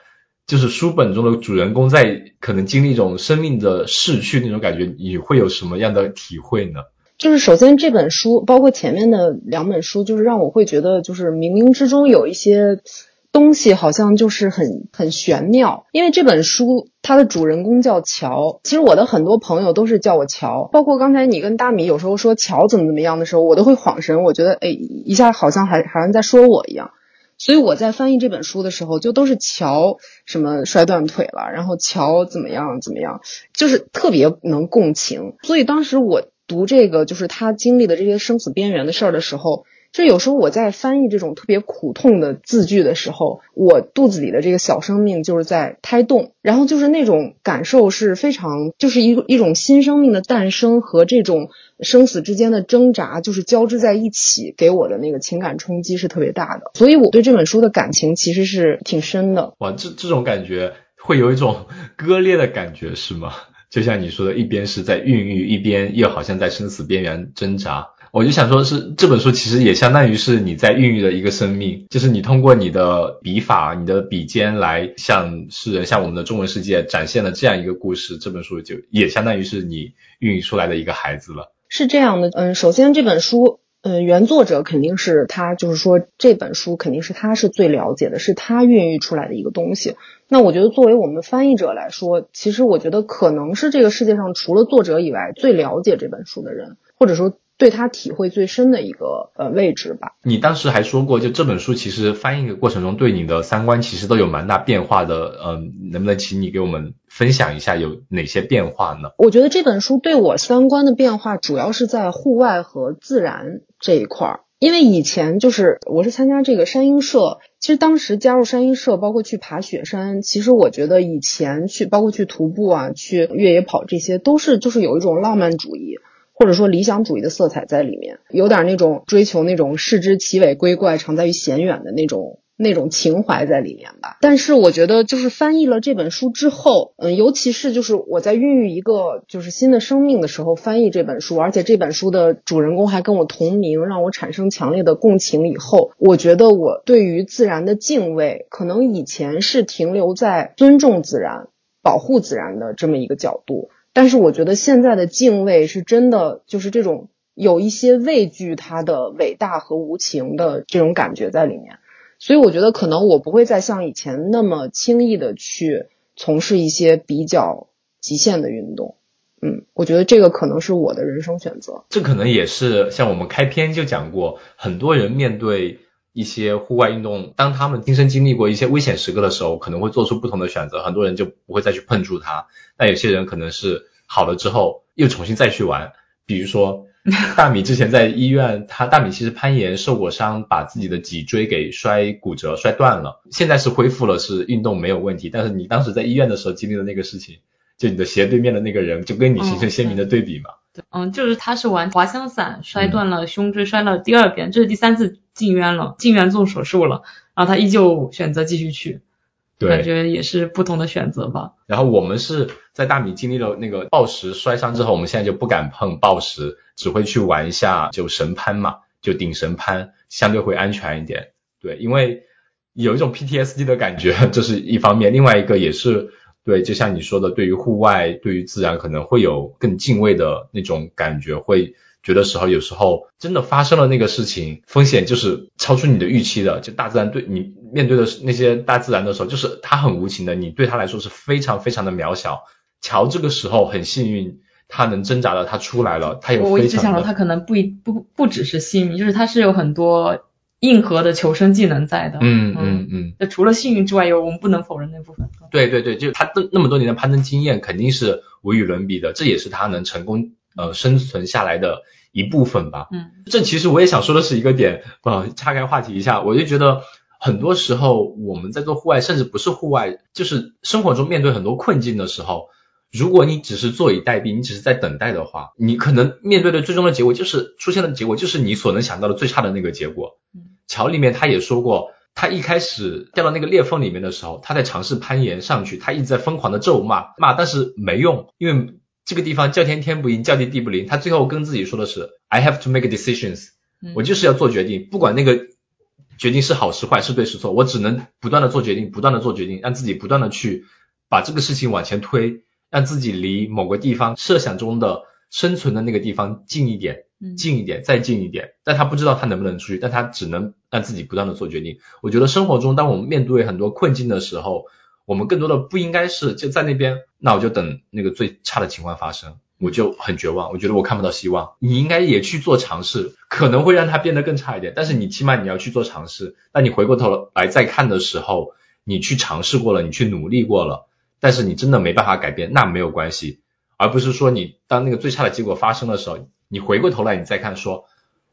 就是书本中的主人公在可能经历一种生命的逝去那种感觉，你会有什么样的体会呢？就是首先这本书，包括前面的两本书，就是让我会觉得，就是冥冥之中有一些。东西好像就是很很玄妙，因为这本书它的主人公叫乔，其实我的很多朋友都是叫我乔，包括刚才你跟大米有时候说乔怎么怎么样的时候，我都会恍神，我觉得哎一下好像还好像在说我一样。所以我在翻译这本书的时候，就都是乔什么摔断腿了，然后乔怎么样怎么样，就是特别能共情。所以当时我读这个，就是他经历的这些生死边缘的事儿的时候。就有时候我在翻译这种特别苦痛的字句的时候，我肚子里的这个小生命就是在胎动，然后就是那种感受是非常，就是一一种新生命的诞生和这种生死之间的挣扎，就是交织在一起，给我的那个情感冲击是特别大的。所以我对这本书的感情其实是挺深的。哇，这这种感觉会有一种割裂的感觉是吗？就像你说的，一边是在孕育，一边又好像在生死边缘挣扎。我就想说，是这本书其实也相当于是你在孕育的一个生命，就是你通过你的笔法、你的笔尖来向世人、向我们的中文世界展现了这样一个故事。这本书就也相当于是你孕育出来的一个孩子了。是这样的，嗯，首先这本书，嗯，原作者肯定是他，就是说这本书肯定是他是最了解的，是他孕育出来的一个东西。那我觉得作为我们翻译者来说，其实我觉得可能是这个世界上除了作者以外最了解这本书的人，或者说。对他体会最深的一个呃位置吧。你当时还说过，就这本书其实翻译的过程中，对你的三观其实都有蛮大变化的。嗯，能不能请你给我们分享一下有哪些变化呢？我觉得这本书对我三观的变化，主要是在户外和自然这一块儿。因为以前就是我是参加这个山鹰社，其实当时加入山鹰社，包括去爬雪山，其实我觉得以前去包括去徒步啊，去越野跑这些，都是就是有一种浪漫主义。或者说理想主义的色彩在里面，有点那种追求那种视之奇伟归怪，常在于显远的那种那种情怀在里面吧。但是我觉得，就是翻译了这本书之后，嗯，尤其是就是我在孕育一个就是新的生命的时候，翻译这本书，而且这本书的主人公还跟我同名，让我产生强烈的共情。以后，我觉得我对于自然的敬畏，可能以前是停留在尊重自然、保护自然的这么一个角度。但是我觉得现在的敬畏是真的，就是这种有一些畏惧它的伟大和无情的这种感觉在里面，所以我觉得可能我不会再像以前那么轻易的去从事一些比较极限的运动。嗯，我觉得这个可能是我的人生选择。这可能也是像我们开篇就讲过，很多人面对。一些户外运动，当他们亲身经历过一些危险时刻的时候，可能会做出不同的选择。很多人就不会再去碰触它，但有些人可能是好了之后又重新再去玩。比如说 大米之前在医院，他大米其实攀岩受过伤，把自己的脊椎给摔骨折、摔断了，现在是恢复了，是运动没有问题。但是你当时在医院的时候经历的那个事情，就你的斜对面的那个人，就跟你形成鲜明的对比嘛。嗯，就是他是玩滑翔伞摔断了胸椎，摔了第二遍，这是第三次进院了，进院做手术了，然后他依旧选择继续去，感觉也是不同的选择吧。然后我们是在大米经历了那个暴食摔伤之后，我们现在就不敢碰暴食，只会去玩一下就神攀嘛，就顶神攀，相对会安全一点。对，因为有一种 PTSD 的感觉，这是一方面，另外一个也是。对，就像你说的，对于户外，对于自然，可能会有更敬畏的那种感觉，会觉得时候有时候真的发生了那个事情，风险就是超出你的预期的。就大自然对你面对的那些大自然的时候，就是它很无情的，你对它来说是非常非常的渺小。乔这个时候很幸运，他能挣扎的他出来了，他有我一直想说他可能不一不不只是幸运，就是他是有很多。硬核的求生技能在的，嗯嗯嗯，那除了幸运之外，有我们不能否认那部分。对对对，就他的那么多年的攀登经验，肯定是无与伦比的，这也是他能成功呃生存下来的一部分吧。嗯，这其实我也想说的是一个点，呃，岔开话题一下，我就觉得很多时候我们在做户外，甚至不是户外，就是生活中面对很多困境的时候。如果你只是坐以待毙，你只是在等待的话，你可能面对的最终的结果就是出现的结果就是你所能想到的最差的那个结果。桥里面他也说过，他一开始掉到那个裂缝里面的时候，他在尝试攀岩上去，他一直在疯狂的咒骂骂，但是没用，因为这个地方叫天天不应，叫地地不灵。他最后跟自己说的是，I have to make decisions，我就是要做决定，不管那个决定是好是坏，是对是错，我只能不断的做决定，不断的做决定，让自己不断的去把这个事情往前推。让自己离某个地方设想中的生存的那个地方近一点，近一点，再近一点，但他不知道他能不能出去，但他只能让自己不断的做决定。我觉得生活中，当我们面对很多困境的时候，我们更多的不应该是就在那边，那我就等那个最差的情况发生，我就很绝望，我觉得我看不到希望。你应该也去做尝试，可能会让它变得更差一点，但是你起码你要去做尝试。那你回过头来再看的时候，你去尝试过了，你去努力过了，但是你真的没办法改变，那没有关系，而不是说你当那个最差的结果发生的时候。你回过头来，你再看说，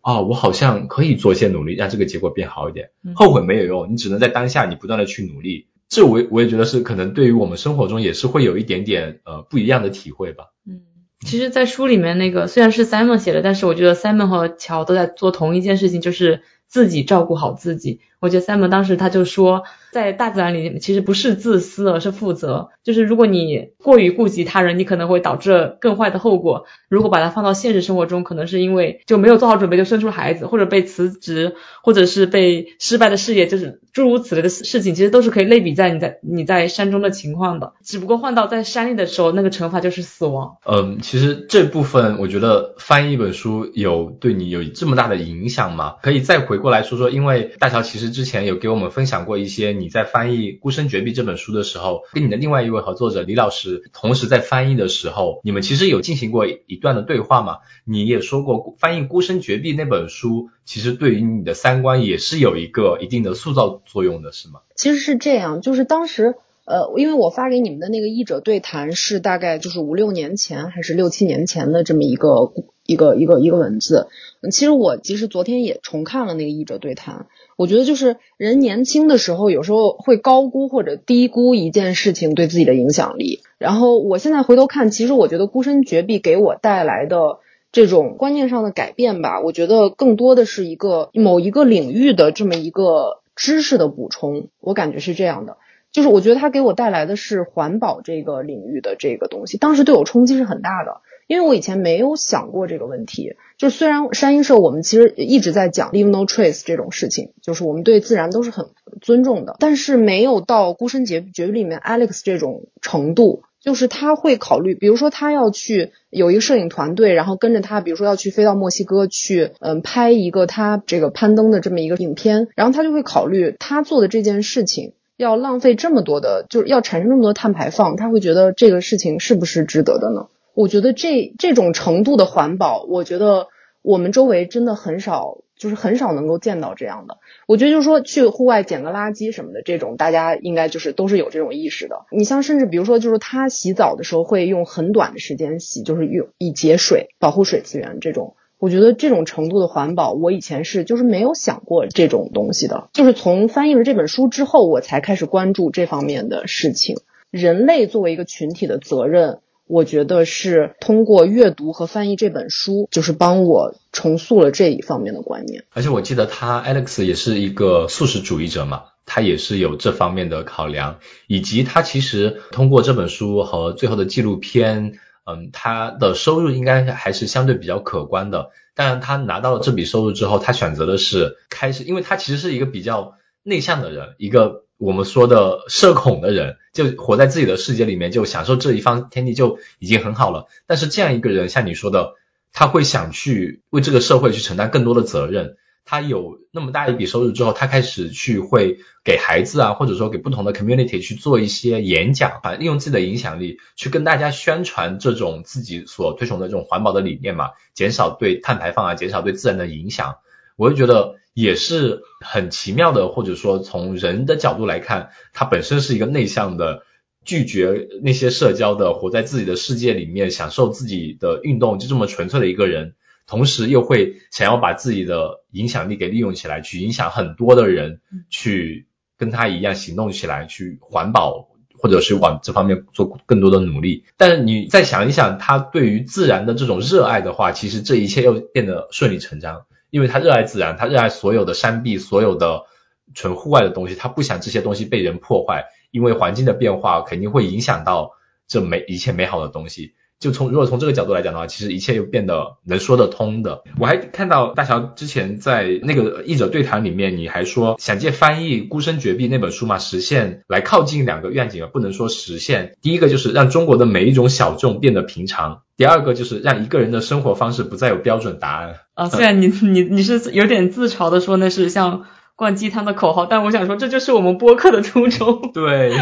啊，我好像可以做一些努力，让这个结果变好一点。后悔没有用，你只能在当下你不断的去努力。这我我也觉得是可能对于我们生活中也是会有一点点呃不一样的体会吧。嗯，其实，在书里面那个虽然是 Simon 写的，但是我觉得 Simon 和乔都在做同一件事情，就是自己照顾好自己。我觉得 Simon 当时他就说。在大自然里，其实不是自私，而是负责。就是如果你过于顾及他人，你可能会导致更坏的后果。如果把它放到现实生活中，可能是因为就没有做好准备就生出孩子，或者被辞职，或者是被失败的事业，就是诸如此类的事情，其实都是可以类比在你在你在山中的情况的。只不过换到在山里的时候，那个惩罚就是死亡。嗯，其实这部分我觉得翻译一本书有对你有这么大的影响吗？可以再回过来说说，因为大乔其实之前有给我们分享过一些你。你在翻译《孤身绝壁》这本书的时候，跟你的另外一位合作者李老师同时在翻译的时候，你们其实有进行过一段的对话嘛？你也说过，翻译《孤身绝壁》那本书，其实对于你的三观也是有一个一定的塑造作用的，是吗？其实是这样，就是当时，呃，因为我发给你们的那个译者对谈是大概就是五六年前还是六七年前的这么一个一个一个一个文字。其实我其实昨天也重看了那个译者对谈。我觉得就是人年轻的时候，有时候会高估或者低估一件事情对自己的影响力。然后我现在回头看，其实我觉得孤身绝壁给我带来的这种观念上的改变吧，我觉得更多的是一个某一个领域的这么一个知识的补充。我感觉是这样的，就是我觉得它给我带来的是环保这个领域的这个东西，当时对我冲击是很大的。因为我以前没有想过这个问题，就虽然山鹰社我们其实一直在讲 leave no trace 这种事情，就是我们对自然都是很尊重的，但是没有到孤身绝绝里面 Alex 这种程度，就是他会考虑，比如说他要去有一个摄影团队，然后跟着他，比如说要去飞到墨西哥去，嗯，拍一个他这个攀登的这么一个影片，然后他就会考虑他做的这件事情要浪费这么多的，就是要产生这么多碳排放，他会觉得这个事情是不是值得的呢？我觉得这这种程度的环保，我觉得我们周围真的很少，就是很少能够见到这样的。我觉得就是说去户外捡个垃圾什么的，这种大家应该就是都是有这种意识的。你像甚至比如说就是他洗澡的时候会用很短的时间洗，就是用以节水、保护水资源这种。我觉得这种程度的环保，我以前是就是没有想过这种东西的。就是从翻译了这本书之后，我才开始关注这方面的事情。人类作为一个群体的责任。我觉得是通过阅读和翻译这本书，就是帮我重塑了这一方面的观念。而且我记得他 Alex 也是一个素食主义者嘛，他也是有这方面的考量，以及他其实通过这本书和最后的纪录片，嗯，他的收入应该还是相对比较可观的。当然，他拿到了这笔收入之后，他选择的是开始，因为他其实是一个比较内向的人，一个。我们说的社恐的人，就活在自己的世界里面，就享受这一方天地就已经很好了。但是这样一个人，像你说的，他会想去为这个社会去承担更多的责任。他有那么大一笔收入之后，他开始去会给孩子啊，或者说给不同的 community 去做一些演讲啊，利用自己的影响力去跟大家宣传这种自己所推崇的这种环保的理念嘛，减少对碳排放啊，减少对自然的影响。我就觉得。也是很奇妙的，或者说从人的角度来看，他本身是一个内向的，拒绝那些社交的，活在自己的世界里面，享受自己的运动，就这么纯粹的一个人，同时又会想要把自己的影响力给利用起来，去影响很多的人，去跟他一样行动起来，去环保，或者是往这方面做更多的努力。但是你再想一想，他对于自然的这种热爱的话，其实这一切又变得顺理成章。因为他热爱自然，他热爱所有的山壁，所有的纯户外的东西，他不想这些东西被人破坏，因为环境的变化肯定会影响到这美一切美好的东西。就从如果从这个角度来讲的话，其实一切又变得能说得通的。我还看到大乔之前在那个译者对谈里面，你还说想借翻译《孤身绝壁》那本书嘛，实现来靠近两个愿景啊，不能说实现。第一个就是让中国的每一种小众变得平常，第二个就是让一个人的生活方式不再有标准答案。啊，虽然你你你是有点自嘲的说那是像灌鸡汤的口号，但我想说这就是我们播客的初衷。对，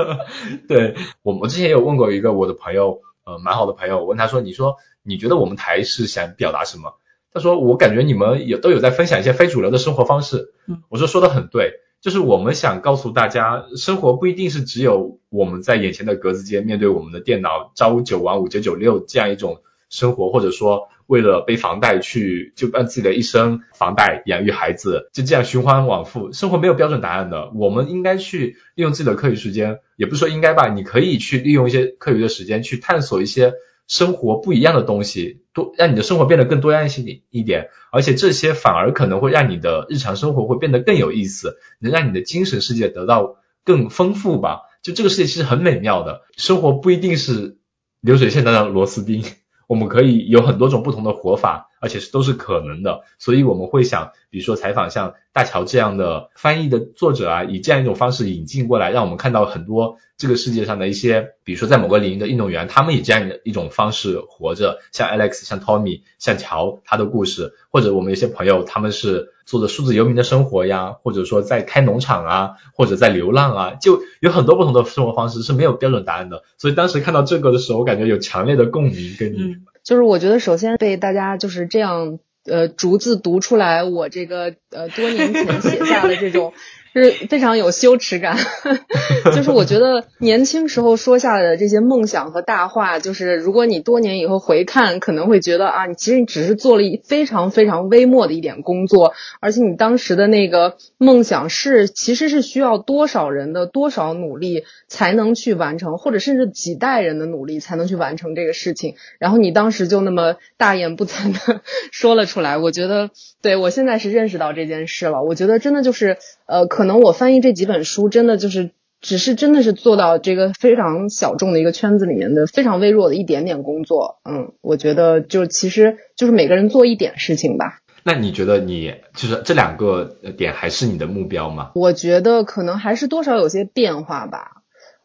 对我我之前有问过一个我的朋友。呃，蛮好的朋友，我问他说：“你说你觉得我们台是想表达什么？”他说：“我感觉你们也都有在分享一些非主流的生活方式。”我说：“说的很对，就是我们想告诉大家，生活不一定是只有我们在眼前的格子间面对我们的电脑，朝九晚五九九六这样一种生活，或者说。”为了背房贷去，就按自己的一生房贷养育孩子，就这样循环往复。生活没有标准答案的，我们应该去利用自己的课余时间，也不是说应该吧，你可以去利用一些课余的时间去探索一些生活不一样的东西，多让你的生活变得更多样性一点。而且这些反而可能会让你的日常生活会变得更有意思，能让你的精神世界得到更丰富吧。就这个世界其实很美妙的，生活不一定是流水线的螺丝钉。我们可以有很多种不同的活法，而且是都是可能的，所以我们会想，比如说采访像大乔这样的翻译的作者啊，以这样一种方式引进过来，让我们看到很多这个世界上的一些，比如说在某个领域的运动员，他们以这样的一种方式活着，像 Alex，像 Tommy，像乔他的故事，或者我们有些朋友他们是做的数字游民的生活呀，或者说在开农场啊，或者在流浪啊，就有很多不同的生活方式是没有标准答案的，所以当时看到这个的时候，我感觉有强烈的共鸣跟你。就是我觉得，首先被大家就是这样呃逐字读出来，我这个呃多年前写下的这种。是非常有羞耻感，就是我觉得年轻时候说下的这些梦想和大话，就是如果你多年以后回看，可能会觉得啊，你其实你只是做了一非常非常微末的一点工作，而且你当时的那个梦想是其实是需要多少人的多少努力才能去完成，或者甚至几代人的努力才能去完成这个事情，然后你当时就那么大言不惭的 说了出来，我觉得对我现在是认识到这件事了，我觉得真的就是呃。可能我翻译这几本书，真的就是只是真的是做到这个非常小众的一个圈子里面的非常微弱的一点点工作。嗯，我觉得就其实就是每个人做一点事情吧。那你觉得你就是这两个点还是你的目标吗？我觉得可能还是多少有些变化吧。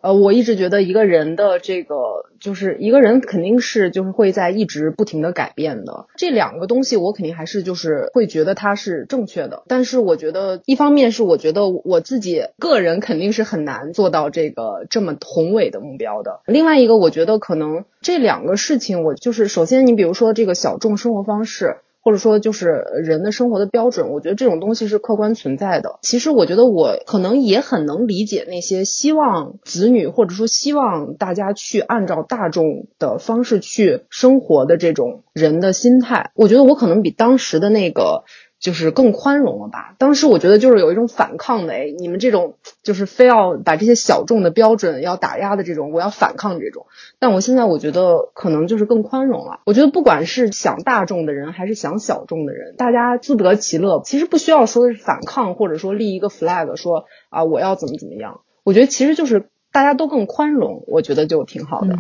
呃，我一直觉得一个人的这个，就是一个人肯定是就是会在一直不停的改变的。这两个东西我肯定还是就是会觉得它是正确的。但是我觉得一方面是我觉得我自己个人肯定是很难做到这个这么宏伟的目标的。另外一个，我觉得可能这两个事情，我就是首先你比如说这个小众生活方式。或者说，就是人的生活的标准，我觉得这种东西是客观存在的。其实，我觉得我可能也很能理解那些希望子女，或者说希望大家去按照大众的方式去生活的这种人的心态。我觉得我可能比当时的那个。就是更宽容了吧？当时我觉得就是有一种反抗的，哎，你们这种就是非要把这些小众的标准要打压的这种，我要反抗这种。但我现在我觉得可能就是更宽容了。我觉得不管是想大众的人还是想小众的人，大家自得其乐，其实不需要说是反抗，或者说立一个 flag 说啊我要怎么怎么样。我觉得其实就是大家都更宽容，我觉得就挺好的。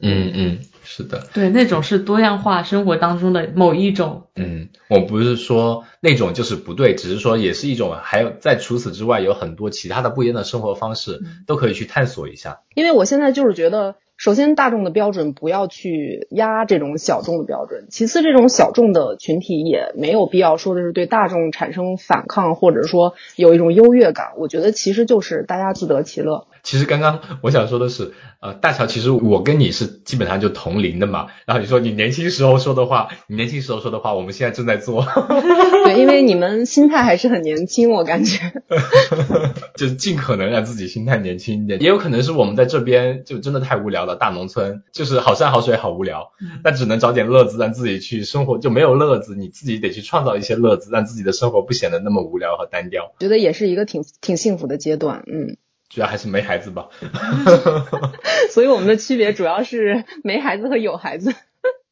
嗯嗯。是的，对，那种是多样化生活当中的某一种。嗯，我不是说那种就是不对，只是说也是一种，还有在除此之外有很多其他的不一样的生活方式，都可以去探索一下。因为我现在就是觉得。首先，大众的标准不要去压这种小众的标准。其次，这种小众的群体也没有必要说的是对大众产生反抗，或者说有一种优越感。我觉得其实就是大家自得其乐。其实刚刚我想说的是，呃，大乔，其实我跟你是基本上就同龄的嘛。然后你说你年轻时候说的话，你年轻时候说的话，我们现在正在做。对，因为你们心态还是很年轻，我感觉。就尽可能让自己心态年轻一点。也有可能是我们在这边就真的太无聊了。大农村就是好山好水好无聊，那只能找点乐子让自己去生活，就没有乐子，你自己得去创造一些乐子，让自己的生活不显得那么无聊和单调。觉得也是一个挺挺幸福的阶段，嗯，主要还是没孩子吧。所以我们的区别主要是没孩子和有孩子。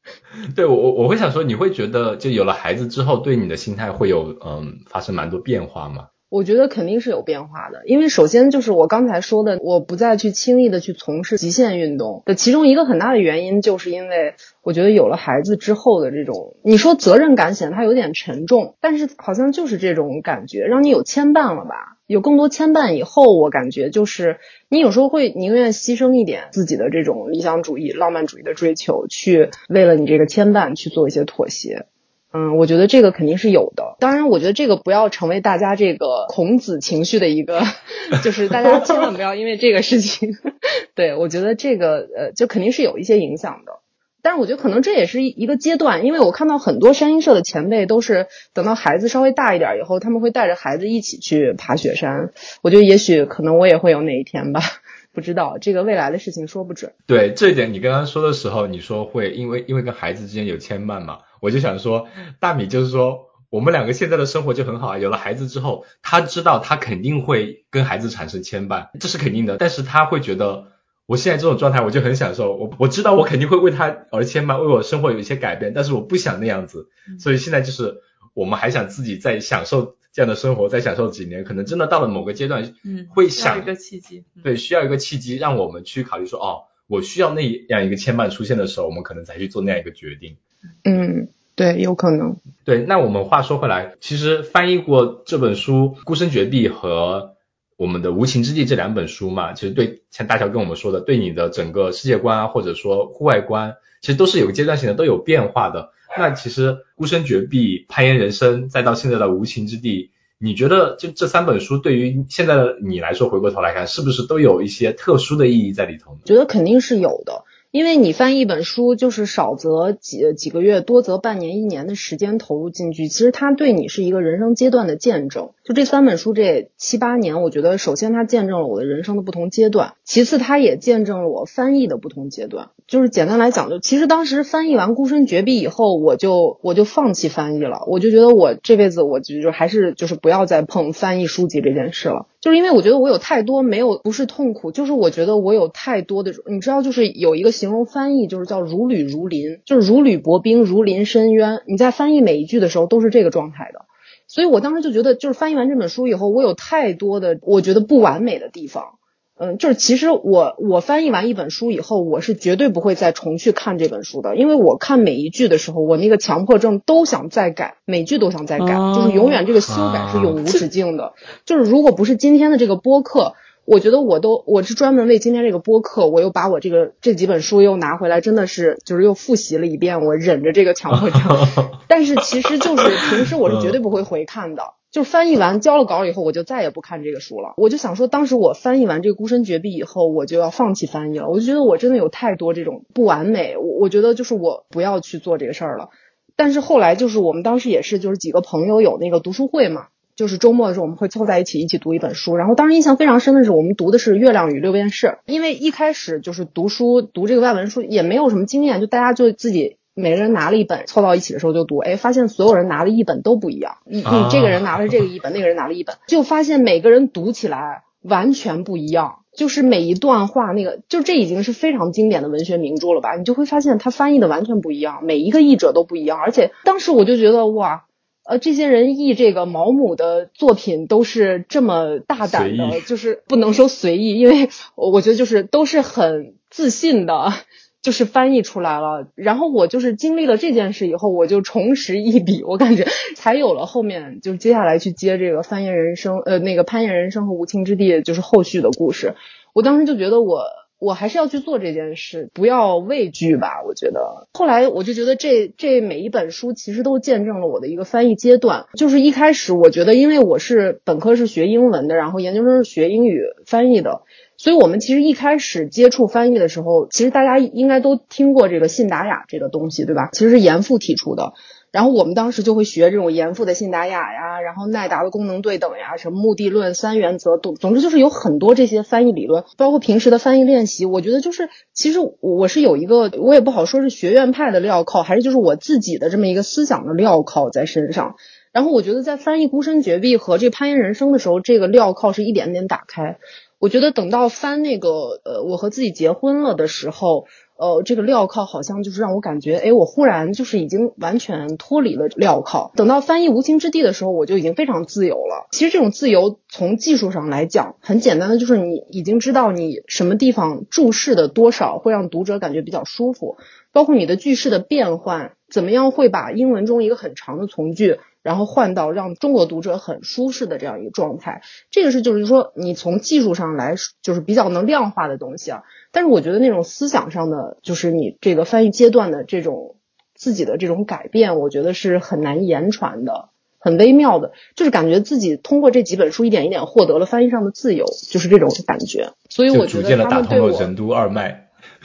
对我我我会想说，你会觉得就有了孩子之后，对你的心态会有嗯发生蛮多变化吗？我觉得肯定是有变化的，因为首先就是我刚才说的，我不再去轻易的去从事极限运动的其中一个很大的原因，就是因为我觉得有了孩子之后的这种，你说责任感显得它有点沉重，但是好像就是这种感觉，让你有牵绊了吧？有更多牵绊以后，我感觉就是你有时候会宁愿牺牲一点自己的这种理想主义、浪漫主义的追求，去为了你这个牵绊去做一些妥协。嗯，我觉得这个肯定是有的。当然，我觉得这个不要成为大家这个孔子情绪的一个，就是大家千万不要因为这个事情。对我觉得这个呃，就肯定是有一些影响的。但是我觉得可能这也是一个阶段，因为我看到很多山鹰社的前辈都是等到孩子稍微大一点以后，他们会带着孩子一起去爬雪山。我觉得也许可能我也会有那一天吧。不知道这个未来的事情说不准。对这一点，你刚刚说的时候，你说会因为因为跟孩子之间有牵绊嘛？我就想说，大米就是说，我们两个现在的生活就很好啊。有了孩子之后，他知道他肯定会跟孩子产生牵绊，这是肯定的。但是他会觉得，我现在这种状态我就很享受。我我知道我肯定会为他而牵绊，为我生活有一些改变，但是我不想那样子。所以现在就是我们还想自己再享受。这样的生活再享受几年，可能真的到了某个阶段，嗯，会想一个契机，对，需要一个契机，让我们去考虑说，哦，我需要那样一个牵绊出现的时候，我们可能才去做那样一个决定。嗯，对，有可能。对，那我们话说回来，其实翻译过这本书《孤身绝壁》和我们的《无情之地》这两本书嘛，其实对像大乔跟我们说的，对你的整个世界观啊，或者说户外观，其实都是有个阶段性的，都有变化的。那其实《孤身绝壁》、攀岩人生，再到现在的无情之地，你觉得就这三本书对于现在的你来说，回过头来看，是不是都有一些特殊的意义在里头呢？觉得肯定是有的。因为你翻译一本书，就是少则几几个月，多则半年、一年的时间投入进去，其实它对你是一个人生阶段的见证。就这三本书这七八年，我觉得首先它见证了我的人生的不同阶段，其次它也见证了我翻译的不同阶段。就是简单来讲，就其实当时翻译完《孤身绝壁》以后，我就我就放弃翻译了，我就觉得我这辈子我就就还是就是不要再碰翻译书籍这件事了。就是因为我觉得我有太多没有不是痛苦，就是我觉得我有太多的，你知道，就是有一个形容翻译，就是叫如履如临，就是如履薄冰，如临深渊。你在翻译每一句的时候都是这个状态的，所以我当时就觉得，就是翻译完这本书以后，我有太多的我觉得不完美的地方。嗯，就是其实我我翻译完一本书以后，我是绝对不会再重去看这本书的，因为我看每一句的时候，我那个强迫症都想再改，每句都想再改，就是永远这个修改是永无止境的。就是如果不是今天的这个播客，我觉得我都我是专门为今天这个播客，我又把我这个这几本书又拿回来，真的是就是又复习了一遍，我忍着这个强迫症。但是其实就是平时我是绝对不会回看的。就翻译完交了稿以后，我就再也不看这个书了。我就想说，当时我翻译完这个《孤身绝壁》以后，我就要放弃翻译了。我就觉得我真的有太多这种不完美，我我觉得就是我不要去做这个事儿了。但是后来就是我们当时也是就是几个朋友有那个读书会嘛，就是周末的时候我们会凑在一起一起读一本书。然后当时印象非常深的是，我们读的是《月亮与六便士》，因为一开始就是读书读这个外文书也没有什么经验，就大家就自己。每个人拿了一本，凑到一起的时候就读，哎，发现所有人拿的一本都不一样。你你这个人拿了这个一本，那个人拿了一本，就发现每个人读起来完全不一样。就是每一段话，那个就这已经是非常经典的文学名著了吧？你就会发现他翻译的完全不一样，每一个译者都不一样。而且当时我就觉得哇，呃，这些人译这个毛姆的作品都是这么大胆的，就是不能说随意，因为我觉得就是都是很自信的。就是翻译出来了，然后我就是经历了这件事以后，我就重拾一笔，我感觉才有了后面就是接下来去接这个翻译人生，呃，那个攀岩人生和无情之地，就是后续的故事。我当时就觉得我我还是要去做这件事，不要畏惧吧。我觉得后来我就觉得这这每一本书其实都见证了我的一个翻译阶段。就是一开始我觉得，因为我是本科是学英文的，然后研究生是学英语翻译的。所以，我们其实一开始接触翻译的时候，其实大家应该都听过这个信达雅这个东西，对吧？其实是严复提出的。然后我们当时就会学这种严复的信达雅呀，然后奈达的功能对等呀，什么目的论三原则，总总之就是有很多这些翻译理论，包括平时的翻译练习。我觉得就是，其实我是有一个，我也不好说是学院派的镣铐，还是就是我自己的这么一个思想的镣铐在身上。然后我觉得在翻译《孤身绝壁》和这《攀岩人生》的时候，这个镣铐是一点点打开。我觉得等到翻那个呃我和自己结婚了的时候。呃，这个镣铐好像就是让我感觉，哎，我忽然就是已经完全脱离了镣铐。等到翻译《无情之地》的时候，我就已经非常自由了。其实这种自由从技术上来讲，很简单的，就是你已经知道你什么地方注释的多少会让读者感觉比较舒服，包括你的句式的变换，怎么样会把英文中一个很长的从句。然后换到让中国读者很舒适的这样一个状态，这个是就是说你从技术上来就是比较能量化的东西啊。但是我觉得那种思想上的，就是你这个翻译阶段的这种自己的这种改变，我觉得是很难言传的，很微妙的，就是感觉自己通过这几本书一点一点获得了翻译上的自由，就是这种感觉。所以我觉得他们对我。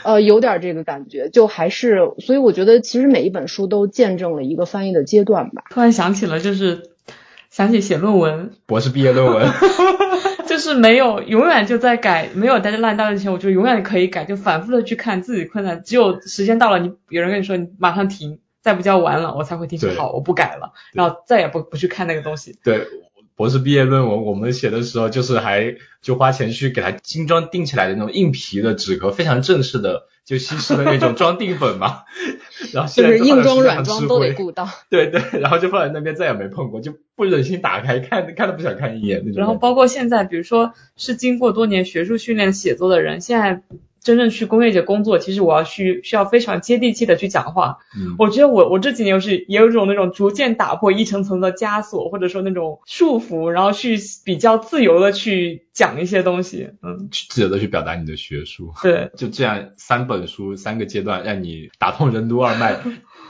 呃，有点这个感觉，就还是，所以我觉得其实每一本书都见证了一个翻译的阶段吧。突然想起了，就是想起写论文，博士毕业论文，就是没有永远就在改，没有待在烂大之前，我就永远可以改，就反复的去看自己困难，只有时间到了，你有人跟你说你马上停，再不交完了，我才会停止。好，我不改了，然后再也不不去看那个东西。对。博士毕业论文，我们写的时候就是还就花钱去给它精装订起来的那种硬皮的纸壳，非常正式的，就西式的那种装订本嘛。然后就是硬装软装都得顾到。对对，然后就放在那边，再也没碰过，就不忍心打开看，看都不想看一眼那种。然后包括现在，比如说是经过多年学术训练写作的人，现在。真正去工业界工作，其实我要需需要非常接地气的去讲话。嗯，我觉得我我这几年是也有种那种逐渐打破一层层的枷锁，或者说那种束缚，然后去比较自由的去讲一些东西。嗯，自由的去表达你的学术。对，就这样三本书三个阶段，让你打通任督二脉，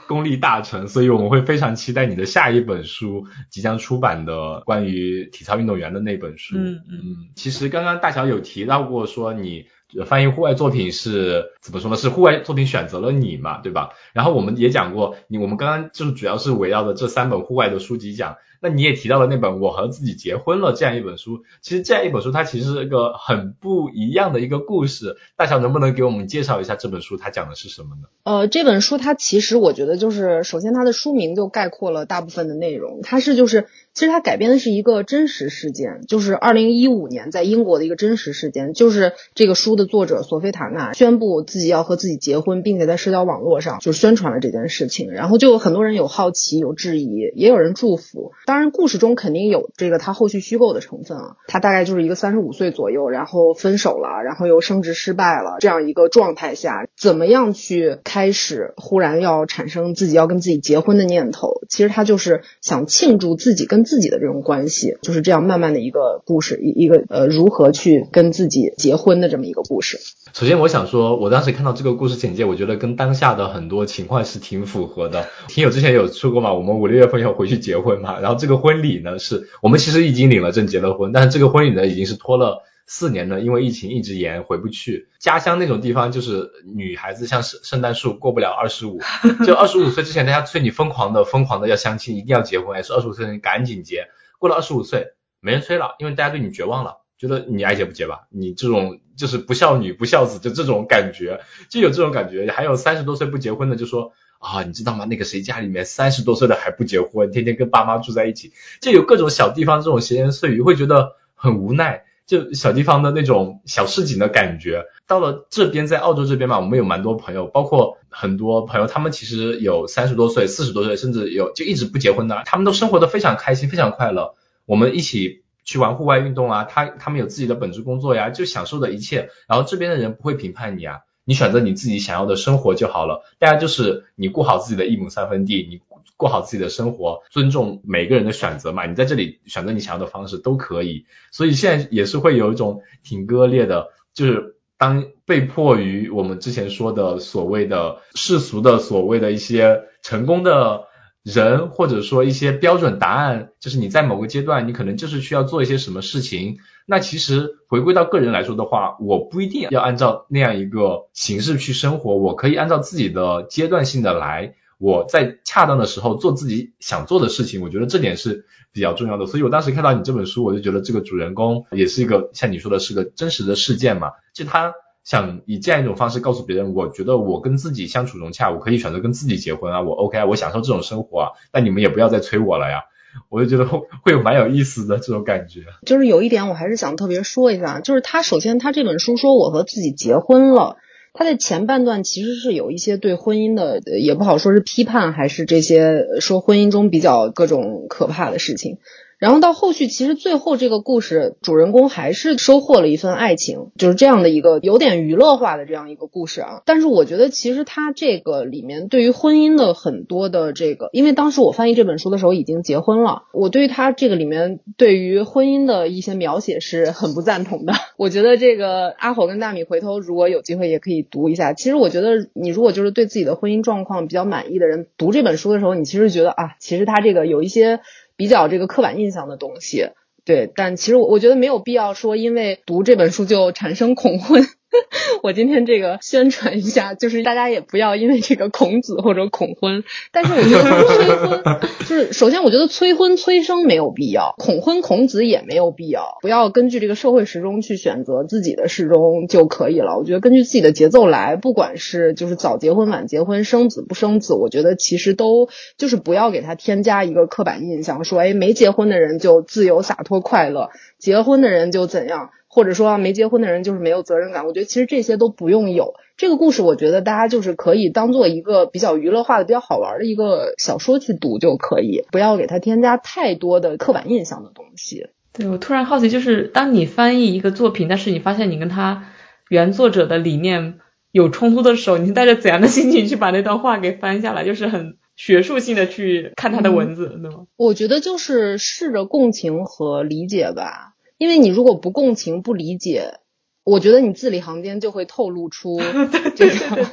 功力大成。所以我们会非常期待你的下一本书即将出版的关于体操运动员的那本书。嗯嗯，其实刚刚大乔有提到过说你。翻译户外作品是怎么说呢？是户外作品选择了你嘛，对吧？然后我们也讲过，你我们刚刚就是主要是围绕着这三本户外的书籍讲。那你也提到了那本《我和自己结婚了》这样一本书，其实这样一本书它其实是一个很不一样的一个故事。大乔能不能给我们介绍一下这本书它讲的是什么呢？呃，这本书它其实我觉得就是首先它的书名就概括了大部分的内容，它是就是其实它改编的是一个真实事件，就是二零一五年在英国的一个真实事件，就是这个书的作者索菲塔纳宣布自己要和自己结婚，并且在社交网络上就宣传了这件事情，然后就有很多人有好奇有质疑，也有人祝福。当然，故事中肯定有这个他后续虚构的成分啊。他大概就是一个三十五岁左右，然后分手了，然后又升职失败了这样一个状态下，怎么样去开始忽然要产生自己要跟自己结婚的念头？其实他就是想庆祝自己跟自己的这种关系，就是这样慢慢的一个故事，一一个呃如何去跟自己结婚的这么一个故事。首先，我想说，我当看到这个故事简介，我觉得跟当下的很多情况是挺符合的。听友之前有说过嘛，我们五六月份要回去结婚嘛。然后这个婚礼呢，是我们其实已经领了证结了婚，但是这个婚礼呢已经是拖了四年了，因为疫情一直延，回不去。家乡那种地方就是女孩子像圣圣诞树过不了二十五，就二十五岁之前大家催你疯狂的疯狂的要相亲，一定要结婚，还是二十五岁你赶紧结。过了二十五岁没人催了，因为大家对你绝望了，觉得你爱结不结吧，你这种就是不孝女不孝子，就这种感觉，就有这种感觉。还有三十多岁不结婚的就说。啊，你知道吗？那个谁家里面三十多岁的还不结婚，天天跟爸妈住在一起，就有各种小地方这种闲言碎语，会觉得很无奈。就小地方的那种小市井的感觉。到了这边，在澳洲这边嘛，我们有蛮多朋友，包括很多朋友，他们其实有三十多岁、四十多岁，甚至有就一直不结婚的，他们都生活的非常开心，非常快乐。我们一起去玩户外运动啊，他他们有自己的本职工作呀，就享受的一切。然后这边的人不会评判你啊。你选择你自己想要的生活就好了，大家就是你过好自己的一亩三分地，你过好自己的生活，尊重每个人的选择嘛。你在这里选择你想要的方式都可以，所以现在也是会有一种挺割裂的，就是当被迫于我们之前说的所谓的世俗的所谓的一些成功的。人或者说一些标准答案，就是你在某个阶段，你可能就是需要做一些什么事情。那其实回归到个人来说的话，我不一定要按照那样一个形式去生活，我可以按照自己的阶段性的来。我在恰当的时候做自己想做的事情，我觉得这点是比较重要的。所以我当时看到你这本书，我就觉得这个主人公也是一个像你说的是个真实的事件嘛，就他。想以这样一种方式告诉别人，我觉得我跟自己相处融洽，我可以选择跟自己结婚啊，我 OK，我享受这种生活啊，那你们也不要再催我了呀。我就觉得会会有蛮有意思的这种感觉。就是有一点我还是想特别说一下，就是他首先他这本书说我和自己结婚了。他在前半段其实是有一些对婚姻的，也不好说是批判还是这些说婚姻中比较各种可怕的事情。然后到后续，其实最后这个故事主人公还是收获了一份爱情，就是这样的一个有点娱乐化的这样一个故事啊。但是我觉得其实他这个里面对于婚姻的很多的这个，因为当时我翻译这本书的时候已经结婚了，我对于他这个里面对于婚姻的一些描写是很不赞同的。我觉得这个阿火跟大米回头如果有机会也可以读一下。其实我觉得你如果就是对自己的婚姻状况比较满意的人，读这本书的时候，你其实觉得啊，其实他这个有一些。比较这个刻板印象的东西，对，但其实我我觉得没有必要说，因为读这本书就产生恐婚。我今天这个宣传一下，就是大家也不要因为这个孔子或者恐婚，但是我觉得催婚，就是首先我觉得催婚催生没有必要，恐婚孔子也没有必要，不要根据这个社会时钟去选择自己的时钟就可以了。我觉得根据自己的节奏来，不管是就是早结婚晚结婚，生子不生子，我觉得其实都就是不要给他添加一个刻板印象，说哎没结婚的人就自由洒脱快乐，结婚的人就怎样。或者说没结婚的人就是没有责任感，我觉得其实这些都不用有。这个故事我觉得大家就是可以当做一个比较娱乐化的、比较好玩的一个小说去读就可以，不要给它添加太多的刻板印象的东西。对我突然好奇，就是当你翻译一个作品，但是你发现你跟他原作者的理念有冲突的时候，你是带着怎样的心情去把那段话给翻下来？就是很学术性的去看他的文字，对吗？我觉得就是试着共情和理解吧。因为你如果不共情、不理解，我觉得你字里行间就会透露出 这个，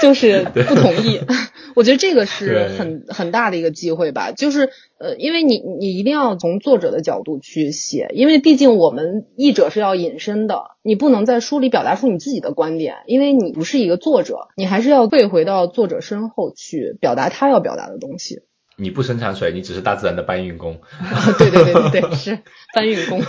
就是不同意。我觉得这个是很很大的一个机会吧。就是呃，因为你你一定要从作者的角度去写，因为毕竟我们译者是要隐身的，你不能在书里表达出你自己的观点，因为你不是一个作者，你还是要退回到作者身后去表达他要表达的东西。你不生产水，你只是大自然的搬运工。对对对对对，是 搬运工。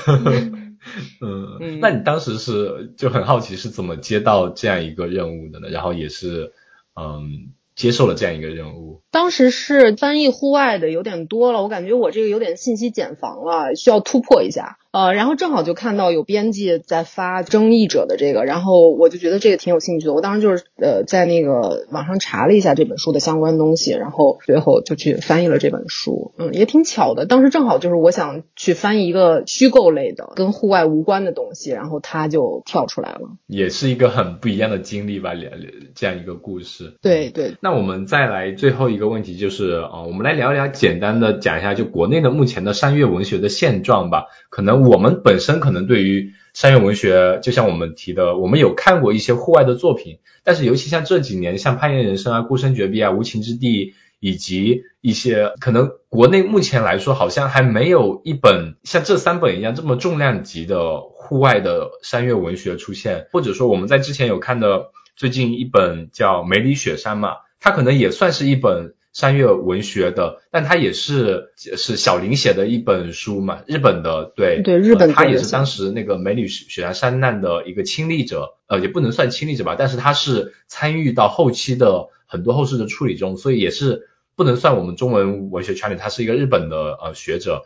嗯，那你当时是就很好奇是怎么接到这样一个任务的呢？然后也是嗯接受了这样一个任务。当时是翻译户外的有点多了，我感觉我这个有点信息茧房了，需要突破一下。呃，然后正好就看到有编辑在发争议者的这个，然后我就觉得这个挺有兴趣的。我当时就是呃在那个网上查了一下这本书的相关东西，然后最后就去翻译了这本书。嗯，也挺巧的，当时正好就是我想去翻译一个虚构类的、跟户外无关的东西，然后它就跳出来了。也是一个很不一样的经历吧，两这样一个故事。对对。那我们再来最后一个问题，就是啊，我们来聊一聊，简单的讲一下就国内的目前的山岳文学的现状吧，可能。我们本身可能对于山岳文学，就像我们提的，我们有看过一些户外的作品，但是尤其像这几年，像攀岩人生啊、孤身绝壁啊、无情之地，以及一些可能国内目前来说好像还没有一本像这三本一样这么重量级的户外的山岳文学出现，或者说我们在之前有看的最近一本叫《梅里雪山》嘛，它可能也算是一本。山岳文学的，但他也是是小林写的一本书嘛，日本的，对对，日本他也是当时那个美女雪山山难的一个亲历者，呃，也不能算亲历者吧，但是他是参与到后期的很多后事的处理中，所以也是不能算我们中文文学圈里，他是一个日本的呃学者。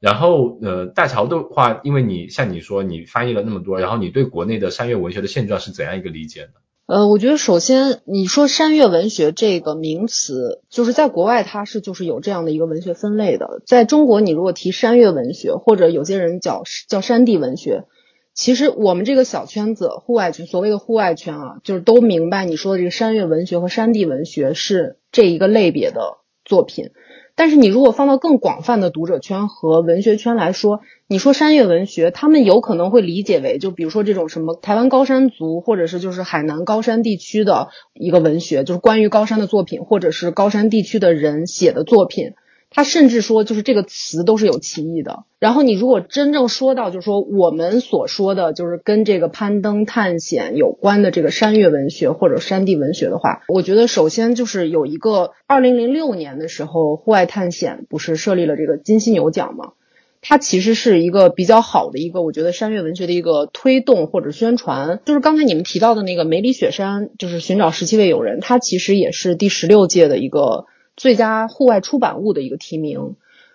然后呃，大乔的话，因为你像你说你翻译了那么多，然后你对国内的山岳文学的现状是怎样一个理解呢？呃，我觉得首先你说山岳文学这个名词，就是在国外它是就是有这样的一个文学分类的。在中国，你如果提山岳文学，或者有些人叫叫山地文学，其实我们这个小圈子户外圈，所谓的户外圈啊，就是都明白你说的这个山岳文学和山地文学是这一个类别的作品。但是你如果放到更广泛的读者圈和文学圈来说，你说山岳文学，他们有可能会理解为，就比如说这种什么台湾高山族，或者是就是海南高山地区的一个文学，就是关于高山的作品，或者是高山地区的人写的作品。他甚至说，就是这个词都是有歧义的。然后你如果真正说到，就是说我们所说的，就是跟这个攀登探险有关的这个山岳文学或者山地文学的话，我觉得首先就是有一个二零零六年的时候，户外探险不是设立了这个金犀牛奖吗？它其实是一个比较好的一个，我觉得山岳文学的一个推动或者宣传。就是刚才你们提到的那个梅里雪山，就是寻找十七位友人，它其实也是第十六届的一个。最佳户外出版物的一个提名，